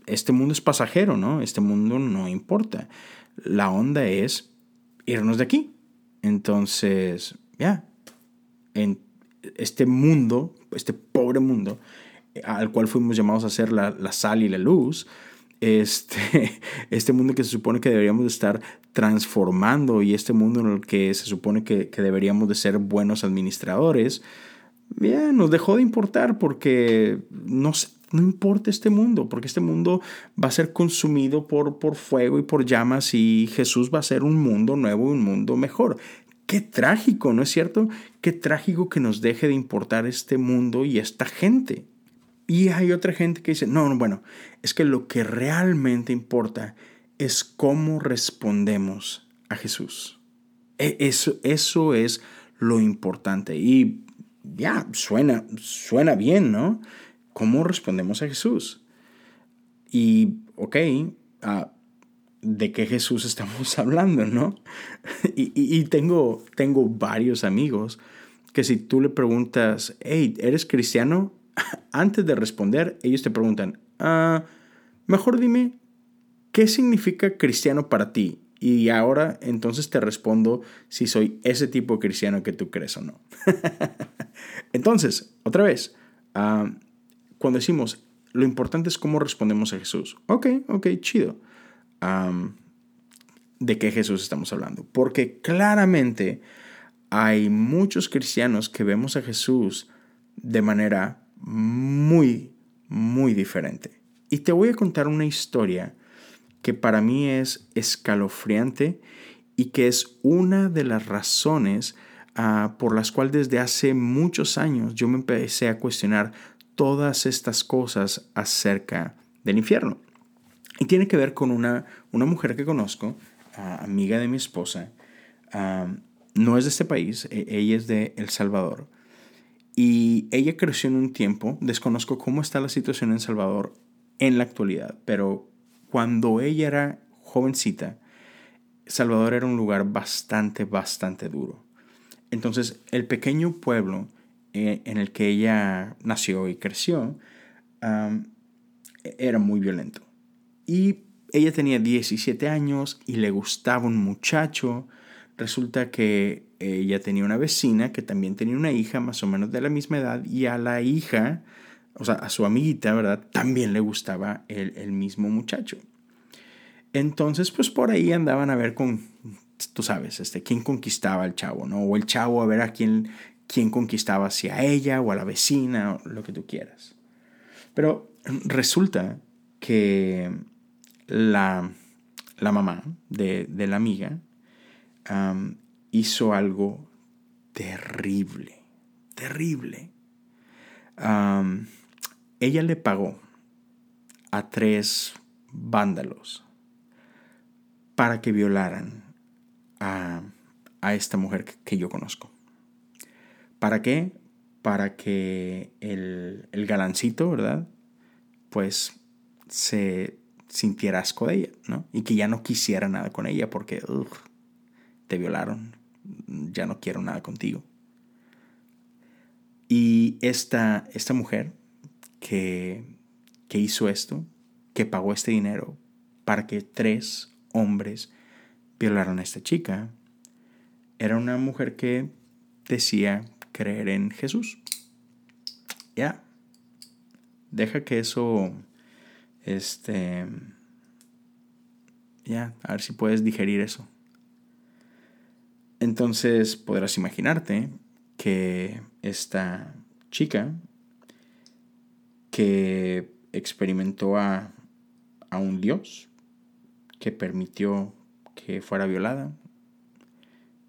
este mundo es pasajero, ¿no? Este mundo no importa. La onda es irnos de aquí. Entonces, ya, en este mundo, este pobre mundo, al cual fuimos llamados a ser la, la sal y la luz, este, *laughs* este mundo que se supone que deberíamos de estar transformando y este mundo en el que se supone que, que deberíamos de ser buenos administradores, bien, nos dejó de importar porque no, no importa este mundo, porque este mundo va a ser consumido por, por fuego y por llamas y Jesús va a ser un mundo nuevo, un mundo mejor. Qué trágico, ¿no es cierto? Qué trágico que nos deje de importar este mundo y esta gente. Y hay otra gente que dice, no, no, bueno, es que lo que realmente importa es cómo respondemos a Jesús. E, eso, eso es lo importante. Y ya, suena, suena bien, ¿no? ¿Cómo respondemos a Jesús? Y, ok, uh, ¿de qué Jesús estamos *laughs* hablando, no? y, y, tengo, tengo varios amigos que si tú le preguntas, hey, ¿eres cristiano? Antes de responder, ellos te preguntan, ah, mejor dime, ¿qué significa cristiano para ti? Y ahora entonces te respondo si soy ese tipo de cristiano que tú crees o no. *laughs* entonces, otra vez, ah, cuando decimos, lo importante es cómo respondemos a Jesús. Ok, ok, chido. ¿De qué Jesús estamos hablando? Porque claramente hay muchos cristianos que vemos a Jesús de manera muy, muy diferente. Y te voy a contar una historia que para mí es escalofriante y que es una de las razones ah, por las cuales desde hace muchos años yo me empecé a cuestionar todas estas cosas acerca del infierno. Y tiene que ver con una, una mujer que conozco, ah, amiga de mi esposa. Ah, no es de este país, e, ella es de El Salvador. Y ella creció en un tiempo, desconozco cómo está la situación en Salvador en la actualidad, pero cuando ella era jovencita, Salvador era un lugar bastante, bastante duro. Entonces, el pequeño pueblo eh, en el que ella nació y creció, era muy violento. Y ella tenía 17 años y le gustaba un muchacho. Resulta que ella tenía una vecina que también tenía una hija más o menos de la misma edad y a la hija, o sea, a su amiguita, ¿verdad? También le gustaba el, el mismo muchacho. Entonces, pues por ahí andaban a ver con, tú sabes, este, quién conquistaba al chavo, ¿no? O el chavo a ver a quién, quién conquistaba, si a ella o a la vecina, o lo que tú quieras. Pero resulta que la, la mamá de, de, la amiga hizo algo terrible, terrible. ella le pagó a tres vándalos para que violaran a, a esta mujer que, yo conozco. ¿Para qué? Para que el, el galancito, ¿verdad? Pues se sintiera asco de ella, ¿no? Y que ya no quisiera nada con ella porque te violaron, ya no quiero nada contigo. Y esta, esta mujer que, que hizo esto, que pagó este dinero para que tres hombres violaron a esta chica, era una mujer que decía creer en Jesús. Ya. Deja que eso. Este. Ya, a ver si puedes digerir eso. Entonces podrás imaginarte que esta chica que experimentó a, a un Dios, que permitió que fuera violada,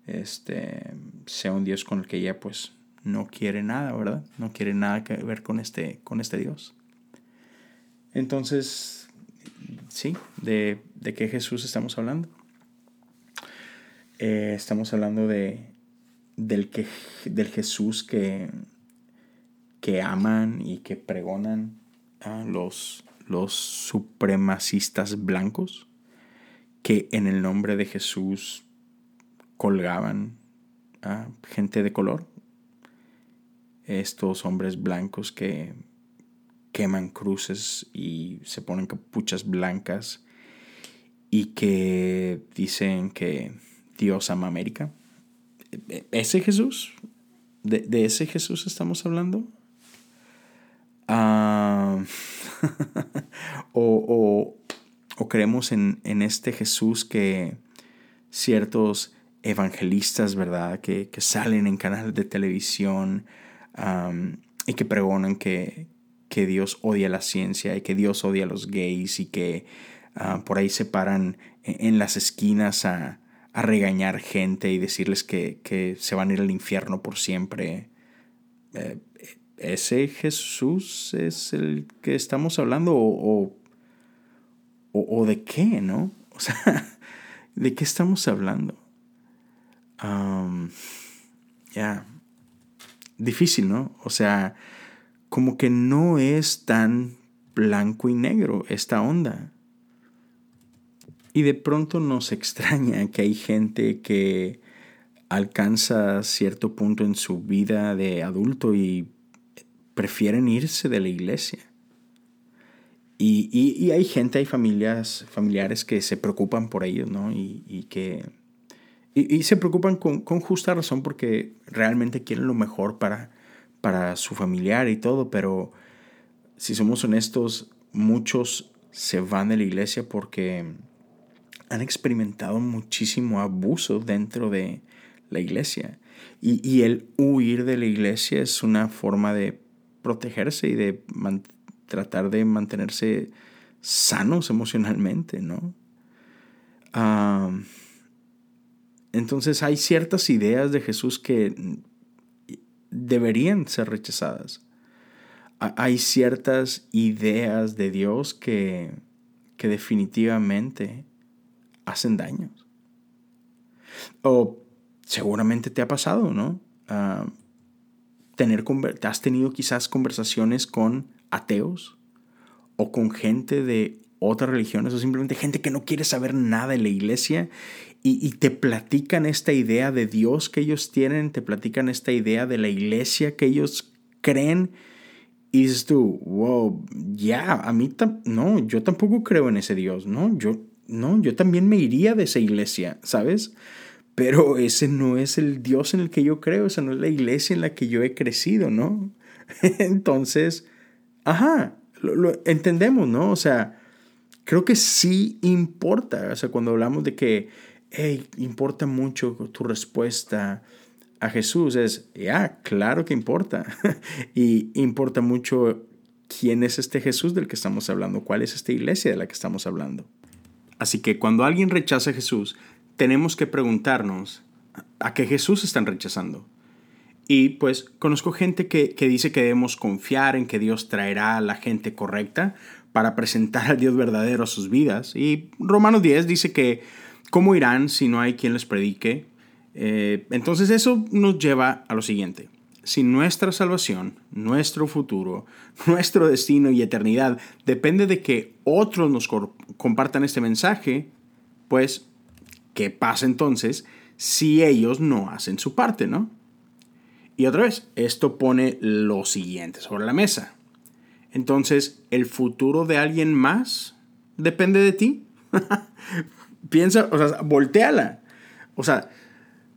este, sea un Dios con el que ella pues no quiere nada, ¿verdad? No quiere nada que ver con este, con este Dios. Entonces, sí, ¿de, de qué Jesús estamos hablando? Eh, estamos hablando de, del, que, del Jesús que, que aman y que pregonan a los, los supremacistas blancos que en el nombre de Jesús colgaban a gente de color, estos hombres blancos que queman cruces y se ponen capuchas blancas y que dicen que Dios ama América. ¿Ese Jesús? ¿De, ese Jesús estamos hablando? Ah, *laughs* o, o creemos en, este Jesús que ciertos evangelistas, ¿verdad? Que, salen en canales de televisión y que pregonan que, que, Dios odia la ciencia y que Dios odia a los gays y que ah, por ahí se paran en, las esquinas a, regañar gente y decirles que, se van a ir al infierno por siempre. Eh, ¿Ese Jesús es el que estamos hablando o o, de qué, ¿no? *laughs* O sea, ¿de qué estamos hablando? ya, difícil, ¿no? O sea, como que no es tan blanco y negro esta onda. Y de pronto nos extraña que hay gente que alcanza cierto punto en su vida de adulto y prefieren irse de la iglesia. Y, hay gente, hay familias, familiares que se preocupan por ellos, ¿no? Y, que... Y, se preocupan con, justa razón porque realmente quieren lo mejor para, para su familiar y todo, pero si somos honestos, muchos se van de la iglesia porque han experimentado muchísimo abuso dentro de la iglesia. Y, el huir de la iglesia es una forma de protegerse y de tratar de mantenerse sanos emocionalmente, ¿no? entonces hay ciertas ideas de Jesús que deberían ser rechazadas. Hay ciertas ideas de Dios que, que definitivamente hacen daños. O seguramente te ha pasado, ¿no? tener, has tenido quizás conversaciones con ateos o con gente de otras religiones o simplemente gente que no quiere saber nada de la iglesia y, te platican esta idea de Dios que ellos tienen, te platican esta idea de la iglesia que ellos creen Y dices tú, wow, ya, a mí no, yo tampoco creo en ese Dios, ¿no? Yo, no, yo también me iría de esa iglesia, ¿sabes? Pero ese no es el Dios en el que yo creo, esa no es la iglesia en la que yo he crecido, ¿no? *laughs* Entonces, ajá, lo, entendemos, ¿no? O sea, creo que sí importa, o sea, cuando hablamos de que, hey, importa mucho tu respuesta a Jesús, es, ya, claro que importa. *laughs* y importa mucho quién es este Jesús del que estamos hablando, cuál es esta iglesia de la que estamos hablando. Así que cuando alguien rechaza a Jesús, tenemos que preguntarnos a qué Jesús están rechazando. Y pues conozco gente que, dice que debemos confiar en que Dios traerá a la gente correcta para presentar al Dios verdadero a sus vidas. Y Romanos 10 dice que ¿cómo irán si no hay quien les predique? Eh, entonces eso nos lleva a lo siguiente. Si nuestra salvación, nuestro futuro, nuestro destino y eternidad depende de que otros nos compartan este mensaje, pues, ¿qué pasa entonces si ellos no hacen su parte, no? Y otra vez, esto pone lo siguiente sobre la mesa. Entonces, ¿el futuro de alguien más depende de ti? *laughs* Piensa, o sea, volteala. O sea,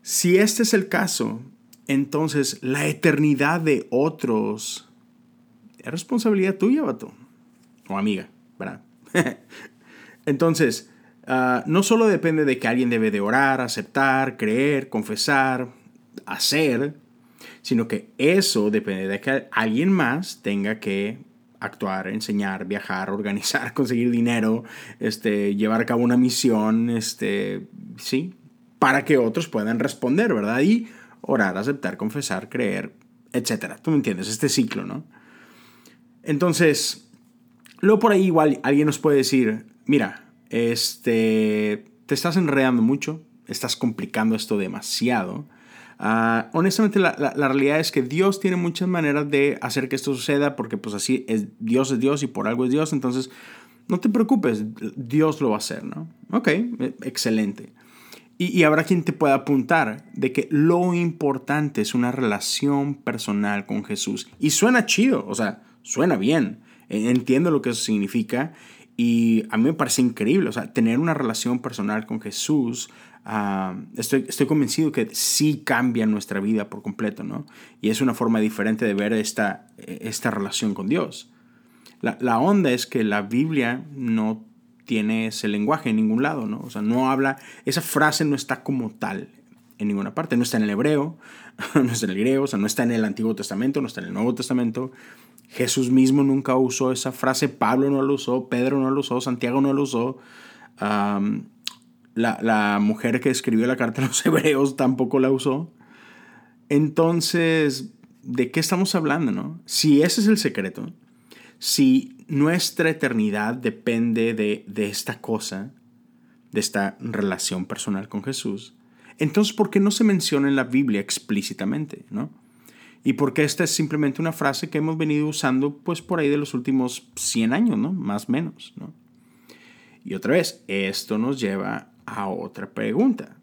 si este es el caso, entonces la eternidad de otros es responsabilidad tuya, vato. O amiga, ¿verdad? *laughs* entonces, ah, no solo depende de que alguien debe de orar, aceptar, creer, confesar, hacer, sino que eso depende de que alguien más tenga que actuar, enseñar, viajar, *laughs* organizar, *laughs* conseguir dinero, este, llevar a cabo una misión, este, sí, para que otros puedan responder, ¿verdad? Y orar, aceptar, confesar, creer, etcétera. Tú me entiendes, este ciclo, ¿no? Entonces, luego por ahí igual alguien nos puede decir, mira, este, te estás enredando mucho, estás complicando esto demasiado. Ah, honestamente, la, realidad es que Dios tiene muchas maneras de hacer que esto suceda, porque pues así es, Dios es Dios y por algo es Dios, entonces no te preocupes, Dios lo va a hacer, ¿no? Ok, e, excelente. Y, habrá quien te pueda apuntar de que lo importante es una relación personal con Jesús. Y suena chido, o sea, suena bien, e, entiendo lo que eso significa y a mí me parece increíble, o sea, tener una relación personal con Jesús Ah, estoy, estoy convencido que sí cambia nuestra vida por completo, ¿no? Y es una forma diferente de ver esta, esta relación con Dios. La onda es que la Biblia no tiene ese lenguaje en ningún lado, ¿no? O sea, no habla, esa frase no está como tal en ninguna parte, no está en el hebreo, *laughs* no está en el griego, o sea, no está en el Antiguo Testamento, no está en el Nuevo Testamento. Jesús mismo nunca usó esa frase, Pablo no lo usó, Pedro no lo usó, Santiago no lo usó la, mujer que escribió la carta a los *laughs* hebreos tampoco la usó. Entonces, ¿de qué estamos hablando, no? Si ese es el secreto, si nuestra eternidad depende de, esta cosa, de esta relación personal con Jesús, entonces, ¿por qué no se menciona en la Biblia explícitamente, no? Y porque esta es simplemente una frase que hemos venido usando, pues, por ahí de los últimos 100 años, ¿no? Más o menos, ¿no? Y otra vez, esto nos lleva a otra pregunta.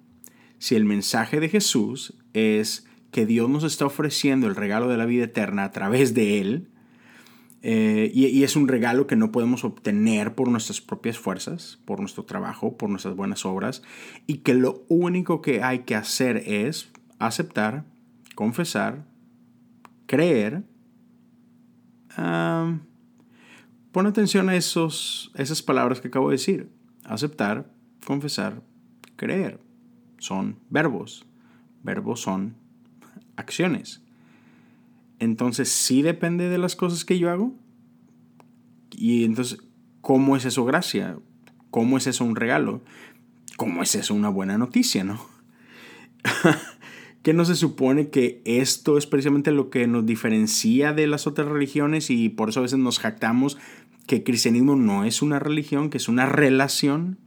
Si el mensaje de Jesús es que Dios nos está ofreciendo el regalo de la vida eterna a través de Él, eh, y, es un regalo que no podemos obtener por nuestras propias fuerzas, por nuestro trabajo, por nuestras buenas obras, y que lo único que hay que hacer es aceptar, confesar, creer. pon atención a esos, esas palabras que acabo de decir. Aceptar, confesar, creer. Son verbos. Verbos son acciones. Entonces, sí depende de las cosas que yo hago. Y entonces, ¿cómo es eso gracia? ¿Cómo es eso un regalo? ¿Cómo es eso una buena noticia, no? *laughs* que no se supone que esto es precisamente lo que nos diferencia de las otras religiones y por eso a veces nos jactamos que el cristianismo no es una religión, que es una relación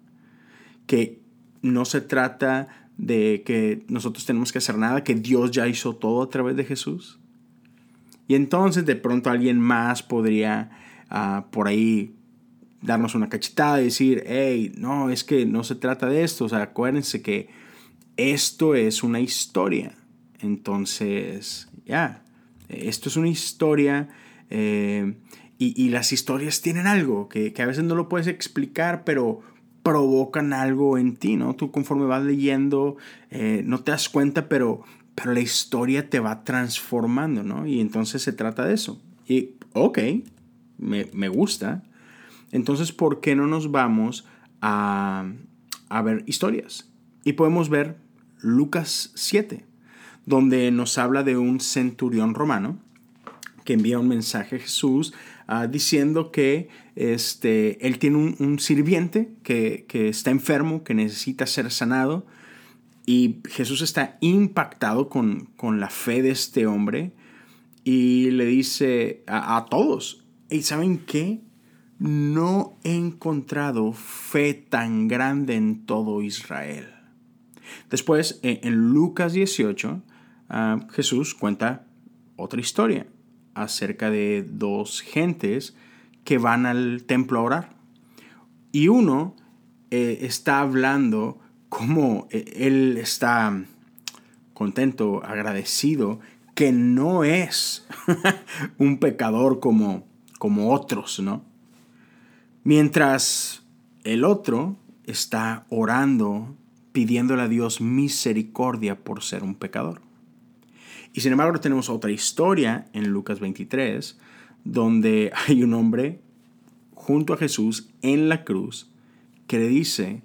que no se trata de que nosotros tenemos que hacer nada, que Dios ya hizo todo a través de Jesús. Y entonces de pronto alguien más podría ah, por ahí darnos una cachetada y decir, hey, no, es que no se trata de esto. O sea, acuérdense que esto es una historia. Entonces, ya, esto es una historia Eh, y, las historias tienen algo que, a veces no lo puedes explicar, pero provocan algo en ti, ¿no? Tú conforme vas leyendo, eh, no te das cuenta, pero, pero la historia te va transformando, ¿no? Y entonces se trata de eso. Y, ok, me, me gusta. Entonces, ¿por qué no nos vamos a, a ver historias? Y podemos ver Lucas 7, donde nos habla de un centurión romano que envía un mensaje a Jesús ah, diciendo que este, él tiene un, sirviente que, está enfermo, que necesita ser sanado, y Jesús está impactado con, la fe de este hombre y le dice a, todos, ¿y saben qué? No he encontrado fe tan grande en todo Israel. Después, en Lucas 18, ah, Jesús cuenta otra historia acerca de dos gentes que van al templo a orar. Y uno eh, está hablando como eh, él está contento, agradecido, que no es *laughs* un pecador como, como otros, ¿no? Mientras el otro está orando, pidiéndole a Dios misericordia por ser un pecador. Y sin embargo tenemos otra historia en Lucas 23, donde *laughs* hay un hombre junto a Jesús en la cruz que le dice,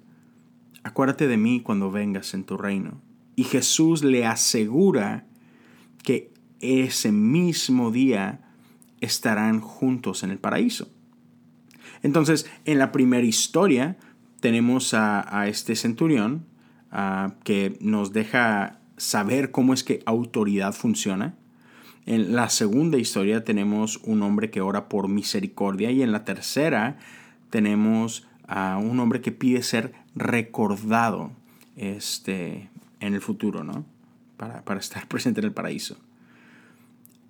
acuérdate de mí cuando vengas en tu reino. Y Jesús le asegura que ese mismo día estarán juntos en el paraíso. Entonces, en la primera historia tenemos a, este centurión que nos deja saber cómo es que autoridad funciona. En la segunda historia tenemos un hombre que ora por misericordia y en la tercera tenemos a un hombre que pide ser recordado este, en el futuro, ¿no? Para, estar *laughs* presente en el paraíso.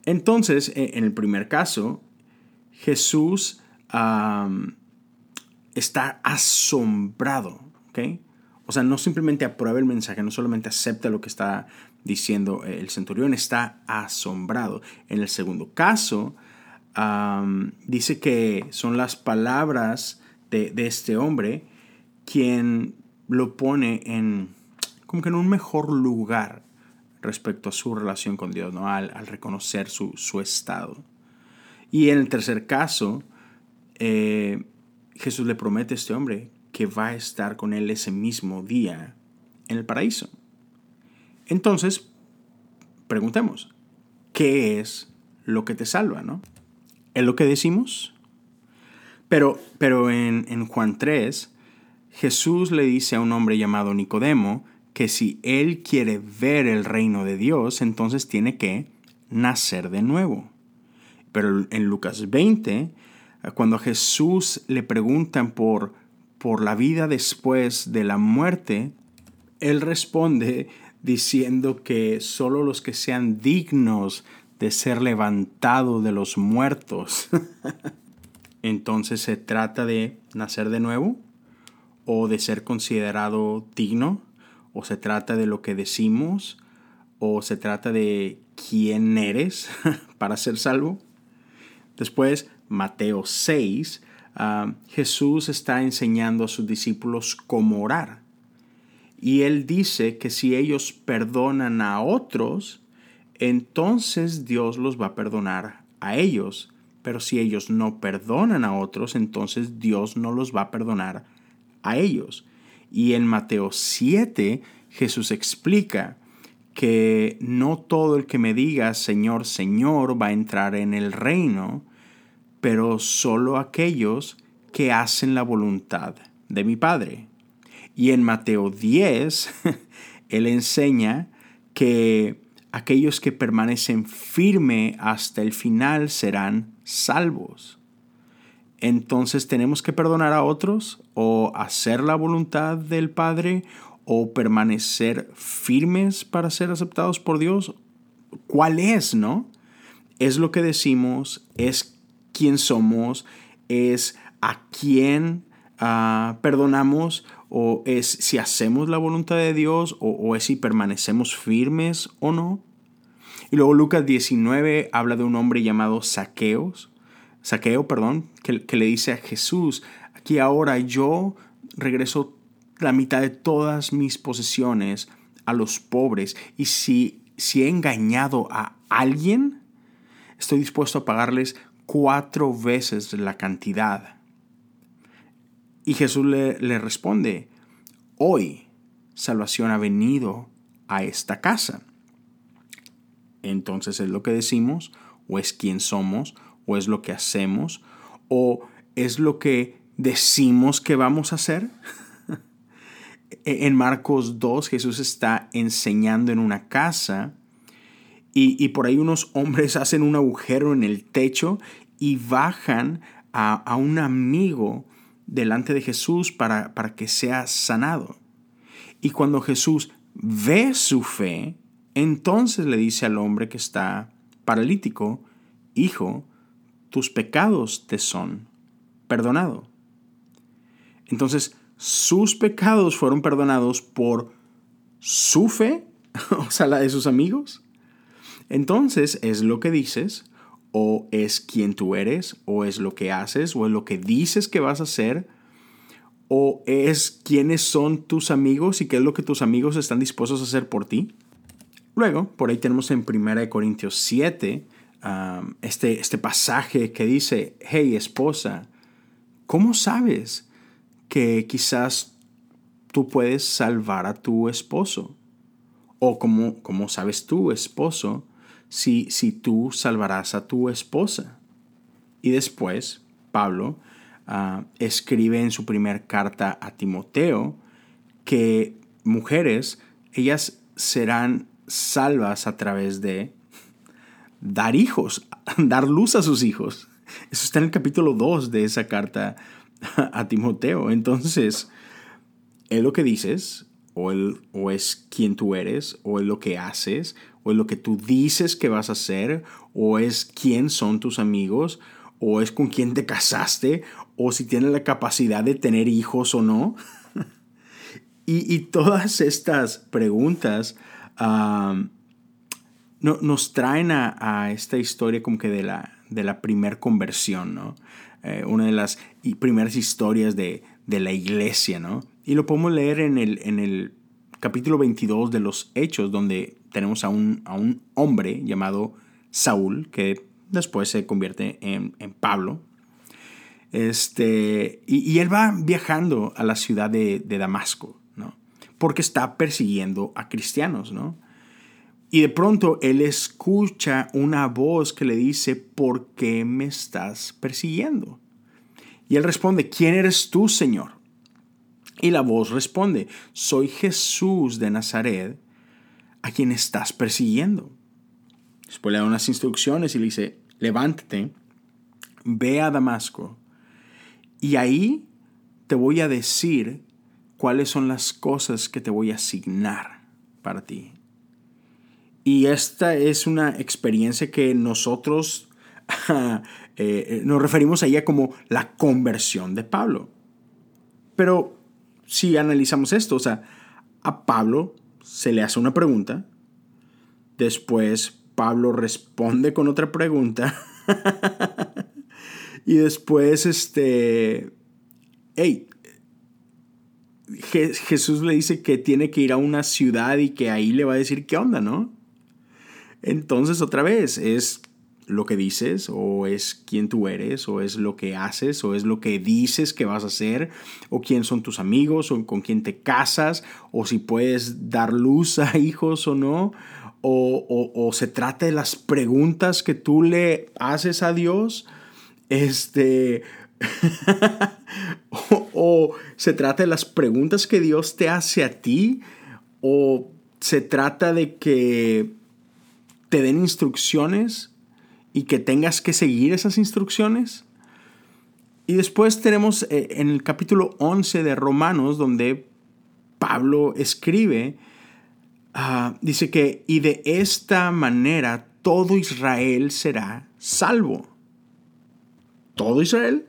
Entonces, e, en el primer caso, Jesús está asombrado, ¿ok? O sea, no simplemente aprueba el mensaje, no solamente acepta lo que está diciendo el centurión, está asombrado. En el segundo caso, dice que son las palabras de, este hombre quien lo pone en como que en un mejor lugar respecto a su relación con Dios, ¿no? al, reconocer su, estado. Y en el tercer caso, eh, Jesús le promete a este hombre que va a estar con él ese mismo día en el paraíso. Entonces, preguntemos, ¿qué es lo que te salva? ¿no? ¿Es lo que decimos? Pero, pero en, en Juan 3, Jesús le dice a un hombre llamado Nicodemo que si él quiere ver el reino de Dios, entonces tiene que nacer de nuevo. Pero en Lucas 20, cuando a Jesús le preguntan por por la vida después de la muerte, él responde diciendo que solo los que sean dignos de ser levantados de los muertos. *laughs* Entonces se trata de nacer de nuevo o de ser considerado digno o se trata de lo que decimos o se trata de quién eres *laughs* para ser salvo. Después, Mateo 6 Ah, Jesús está enseñando a sus discípulos cómo orar. Y él dice que si ellos perdonan a otros, entonces Dios los va a perdonar a ellos. Pero si ellos no perdonan a otros, entonces Dios no los va a perdonar a ellos. Y en Mateo 7 Jesús explica que no todo el que me diga Señor, Señor va a entrar en el reino, pero solo aquellos que hacen la voluntad de mi Padre. Y en Mateo 10, *laughs* él enseña que aquellos que permanecen firme hasta el final serán salvos. Entonces tenemos que perdonar a otros o hacer la voluntad del Padre o permanecer firmes para ser aceptados por Dios. ¿Cuál es, no? Es lo que decimos, es quién somos, es a quién ah, perdonamos o es si hacemos la voluntad de Dios o, es si permanecemos firmes o no. Y luego Lucas 19 habla de un hombre llamado Saqueos, Saqueo, perdón, que, que le dice a Jesús, aquí ahora yo regreso la mitad de todas mis posesiones a los pobres y si, si he engañado a alguien, estoy dispuesto a pagarles cuatro veces la cantidad. Y Jesús le, le responde, hoy salvación ha venido a esta casa. Entonces es lo que decimos, o es quien somos, o es lo que hacemos, o es lo que decimos que vamos a hacer. *laughs* en Marcos 2 Jesús está enseñando en una casa y, por ahí unos hombres hacen un agujero en el techo y bajan a, un amigo delante de Jesús para, para que sea sanado. Y cuando Jesús ve su fe, entonces le dice al hombre que está paralítico, Hijo, tus pecados te son perdonados. Entonces, sus pecados fueron perdonados por su fe, *laughs* o sea, la de sus amigos. Entonces, es lo que dices, o es quien tú eres, o es lo que haces, o es lo que dices que vas a hacer, o es quiénes son tus amigos y qué es lo que tus amigos están dispuestos a hacer por ti. Luego, por ahí tenemos en 1 Corintios 7 um, este, este pasaje que dice, hey esposa, ¿cómo sabes que quizás tú puedes salvar a tu esposo. O como, como sabes tú, esposo, si, si tú salvarás a tu esposa. Y después, Pablo escribe en su primera carta a Timoteo que mujeres, ellas serán salvas a través de dar hijos, *laughs* dar luz a sus hijos. Eso está en el capítulo 2 de esa carta a Timoteo. Entonces, es lo que dices, o, es quien tú eres, o es lo que haces, o es lo que tú dices que vas a hacer, o es quién son tus amigos, o es con quién te casaste, o si tienes la capacidad de tener hijos o no. *laughs* y, todas estas preguntas nos traen a, esta historia como que de la, de la primer conversión, ¿no? Eh, una de las primeras historias de, la iglesia, ¿no? Y lo podemos leer en el, en el capítulo 22 de los Hechos, donde tenemos a un, a un hombre llamado Saúl, que después se convierte en, Pablo. Este, y, él va viajando a la ciudad de, de, Damasco, ¿no? Porque está persiguiendo a cristianos, ¿no? Y de pronto él escucha una voz que le dice, ¿por qué me estás persiguiendo? Y él responde, ¿quién eres tú, Señor? Y la voz responde, soy Jesús de Nazaret, a quien estás persiguiendo. Después le da unas instrucciones y le dice, levántate, ve a Damasco, y ahí te voy a decir cuáles son las cosas que te voy a asignar para ti. Y esta es una experiencia que nosotros *laughs* eh, nos referimos a ella como la conversión de Pablo. Pero si analizamos esto, o sea, a Pablo se le hace una pregunta, después Pablo responde con otra pregunta, *laughs* y después, este, hey, Jesús le dice que tiene que ir a una ciudad y que ahí le va a decir qué onda, ¿no? Entonces otra vez es lo que dices o es quién tú eres o es lo que haces o es lo que dices que vas a hacer o quién son tus amigos o con quién te casas o si puedes dar luz a *laughs* hijos o no o, se trata de las preguntas que tú le haces a Dios este *laughs* o, se trata de las preguntas que Dios te hace a ti o se trata de que te den instrucciones y que tengas que seguir esas instrucciones. Y después tenemos eh, en el capítulo 11 de Romanos, donde Pablo escribe, ah, dice que, y de esta manera todo Israel será salvo. ¿Todo Israel?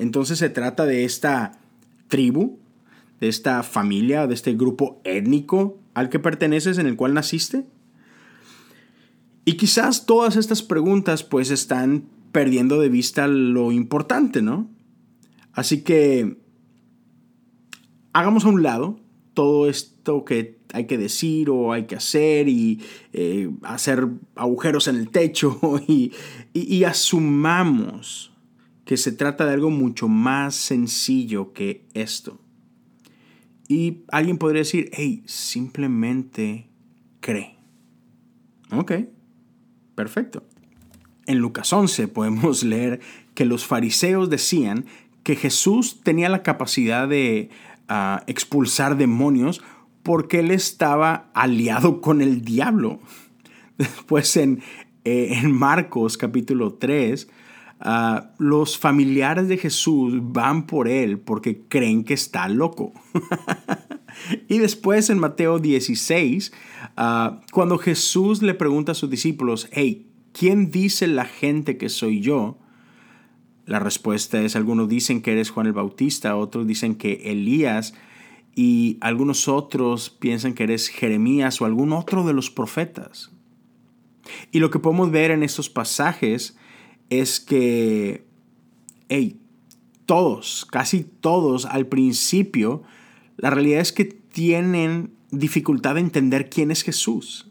Entonces se trata de esta tribu, de esta familia, de este grupo étnico al que perteneces, en el cual naciste. Y quizás todas estas preguntas pues están perdiendo de vista lo importante, ¿no? Así que hagamos a un lado todo esto que hay que decir o hay que hacer y eh, hacer agujeros en el techo *laughs* y, y asumamos que se trata de algo mucho más sencillo que esto. Y alguien podría decir, hey, simplemente cree. Ok, perfecto. En Lucas 11 podemos *laughs* leer que los fariseos decían que Jesús tenía la capacidad de ah, expulsar demonios porque él estaba aliado con el diablo. *laughs* Después en, eh, en Marcos capítulo 3, ah, los familiares de Jesús van por él porque creen que está loco. *laughs* y después en Mateo 16, ah, cuando Jesús le pregunta a sus discípulos, hey, ¿quién dice la gente que soy yo? La respuesta es, algunos dicen que eres Juan el Bautista, otros dicen que Elías y algunos otros piensan que eres Jeremías o algún otro de los profetas. Y lo que podemos ver en estos pasajes es que, hey, todos, casi todos al principio, la realidad es que tienen dificultad de entender quién es Jesús,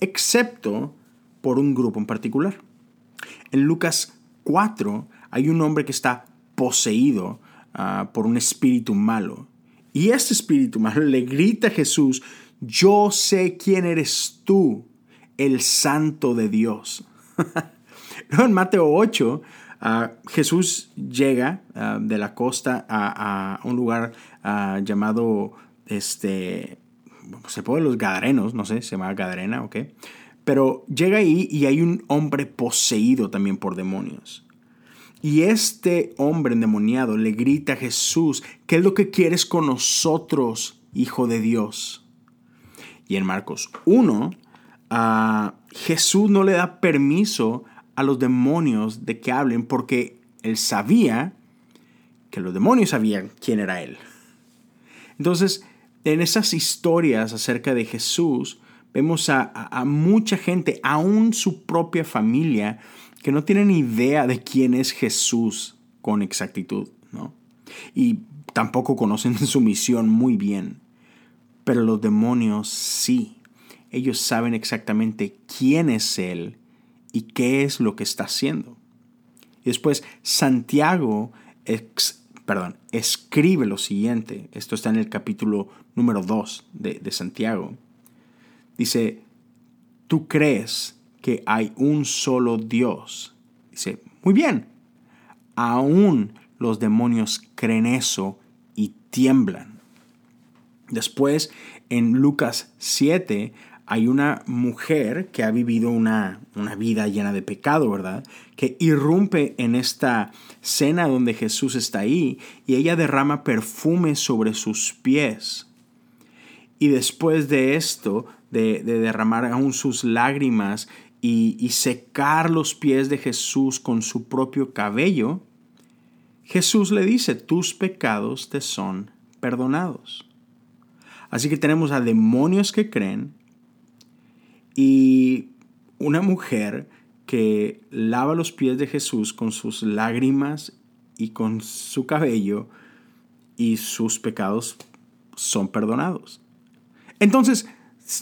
excepto por un grupo en particular. En Lucas 4 hay un hombre que está poseído ah, por un espíritu malo. Y este espíritu malo le grita a Jesús, yo sé quién eres tú, el santo de Dios. *laughs* En Mateo 8, ah, Jesús llega ah, de la costa a, un lugar llamado, este, se puede los Gadarenos, no sé, se llama Gadarena, ¿ok? Pero llega ahí y hay un hombre poseído también por demonios. Y este hombre endemoniado le grita a Jesús, ¿qué es lo que quieres con nosotros, Hijo de Dios? Y en Marcos 1, Jesús no le da permiso a los demonios de que hablen porque él sabía que los demonios sabían quién era él. Entonces, en esas historias acerca de Jesús, Vemos a, mucha gente, aún su propia familia, que no tienen idea de quién es Jesús con exactitud, ¿no? Y tampoco conocen su misión muy bien. Pero los demonios sí. Ellos saben exactamente quién es Él y qué es lo que está haciendo. Y después Santiago perdón, escribe lo siguiente. Esto está en el capítulo número 2 de, de Santiago. Dice, tú crees que hay un solo Dios. Dice, muy bien, aún los demonios creen eso y tiemblan. Después, en Lucas 7, hay una mujer que ha vivido una, una, vida llena de pecado, ¿verdad? Que irrumpe en esta cena donde Jesús está ahí y ella derrama perfume sobre sus pies. Y después de esto, de, derramar aún sus lágrimas y, y secar los pies de Jesús con su propio cabello, Jesús le dice, tus pecados te son perdonados. Así que tenemos a demonios que creen y una mujer que lava los pies de Jesús con sus lágrimas y con su cabello y sus pecados son perdonados. Entonces,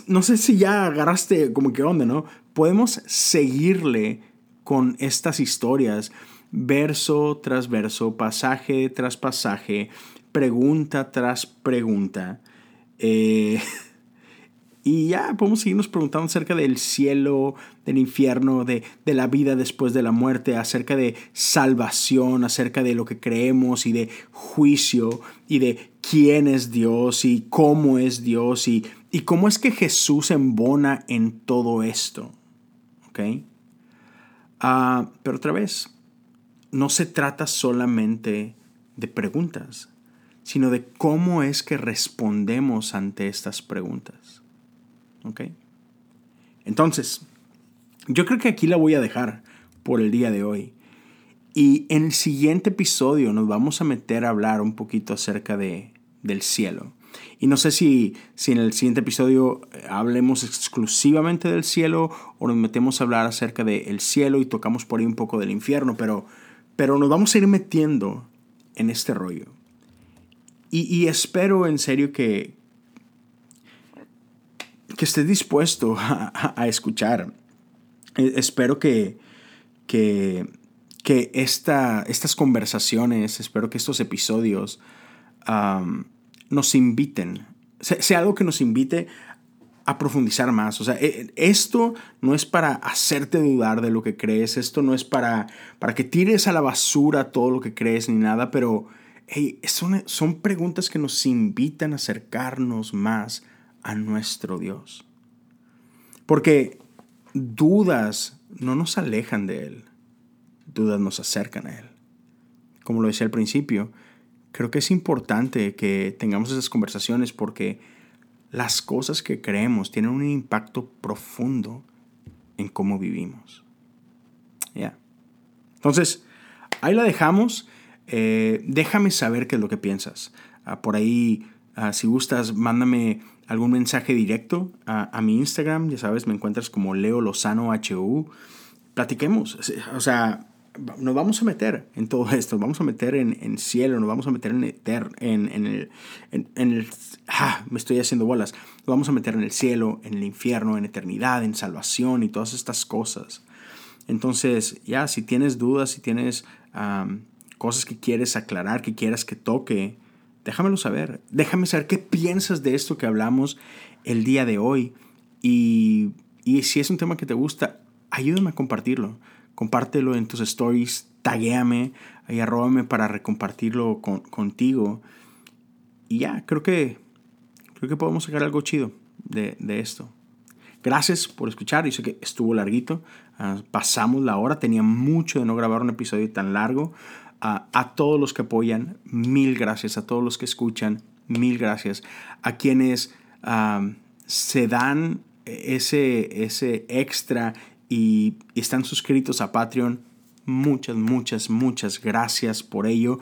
no sé si ya agarraste como que onda, ¿no? Podemos seguirle con estas historias, verso tras verso, pasaje tras pasaje, pregunta tras pregunta. Eh, *laughs* y ya podemos seguirnos preguntando acerca del cielo, del infierno, de, de, la vida después de la muerte, acerca de salvación, acerca de lo que creemos y de juicio y de quién es Dios y cómo es Dios y ¿Y cómo es que Jesús embona en todo esto? ¿Ok? Ah, pero otra vez, no se trata solamente de preguntas, sino de cómo es que respondemos ante estas preguntas. ¿Ok? Entonces, yo creo que aquí la voy a dejar por el día de hoy. Y en el siguiente episodio nos vamos a meter a hablar un poquito acerca de, del cielo Y no sé si, si en el siguiente episodio eh, hablemos exclusivamente del cielo o nos metemos a hablar acerca del cielo y tocamos por ahí un poco del infierno, pero, pero nos vamos a ir metiendo en este rollo. Y, espero en serio que, que estés dispuesto *laughs* a, escuchar. E, espero que, que, que estas conversaciones, espero que estos episodios nos inviten, sea, algo que nos invite a profundizar más. O sea, e, esto no es para hacerte dudar de lo que crees, esto no es para, para que tires a la basura todo lo que crees ni nada, pero son, son preguntas que nos invitan a acercarnos más a nuestro Dios. Porque dudas no nos alejan de Él, dudas nos acercan a Él. Como lo decía al principio, creo que es importante que tengamos esas conversaciones porque las cosas que creemos tienen un impacto profundo en cómo vivimos. Ya. Entonces, ahí la dejamos. Eh, déjame saber qué es lo que piensas. Ah, por ahí, ah, si gustas, mándame algún mensaje directo a, mi Instagram. Ya sabes, me encuentras como Leo Lozano HU. Platiquemos. O sea, nos vamos a meter en todo *laughs* esto, nos vamos a meter en, cielo, nos vamos a meter en, en, en el... En, el ah, me estoy haciendo bolas. Vamos a meter en el cielo, en el infierno, en eternidad, en salvación y todas estas cosas. Entonces, ya, si tienes dudas, si tienes cosas que quieres aclarar, que quieras que toque, déjamelo saber. Déjame saber qué piensas de esto que hablamos el día de hoy. Y, y si es un tema que te gusta, ayúdame a compartirlo compártelo en tus stories, taguéame y arróbame para recompartirlo contigo. Y ya, creo que, creo que podemos sacar algo chido de, esto. Gracias por escuchar. Yo sé que estuvo larguito. Ah, pasamos la hora. Tenía mucho de no grabar un episodio tan largo. A todos los que apoyan, mil gracias. A todos los que escuchan, mil gracias. A quienes se dan ese, ese extra y están suscritos a Patreon, muchas, muchas, muchas gracias por ello.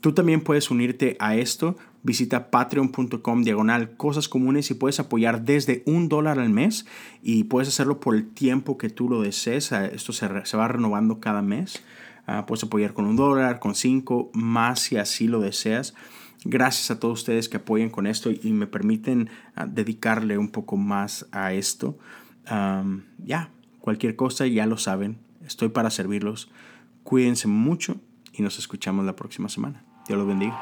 Tú también puedes unirte a esto. Visita patreon.com diagonal cosas comunes y puedes apoyar desde un dólar al mes y puedes hacerlo por el tiempo que tú lo desees. Esto se, va renovando cada mes. Ah, puedes apoyar con un dólar, con cinco, más si así lo deseas. Gracias a todos ustedes que apoyen con esto y me permiten ah, dedicarle un poco más a esto. ya, Cualquier cosa ya lo saben, estoy para servirlos. Cuídense mucho y nos escuchamos la próxima semana. Dios los bendiga.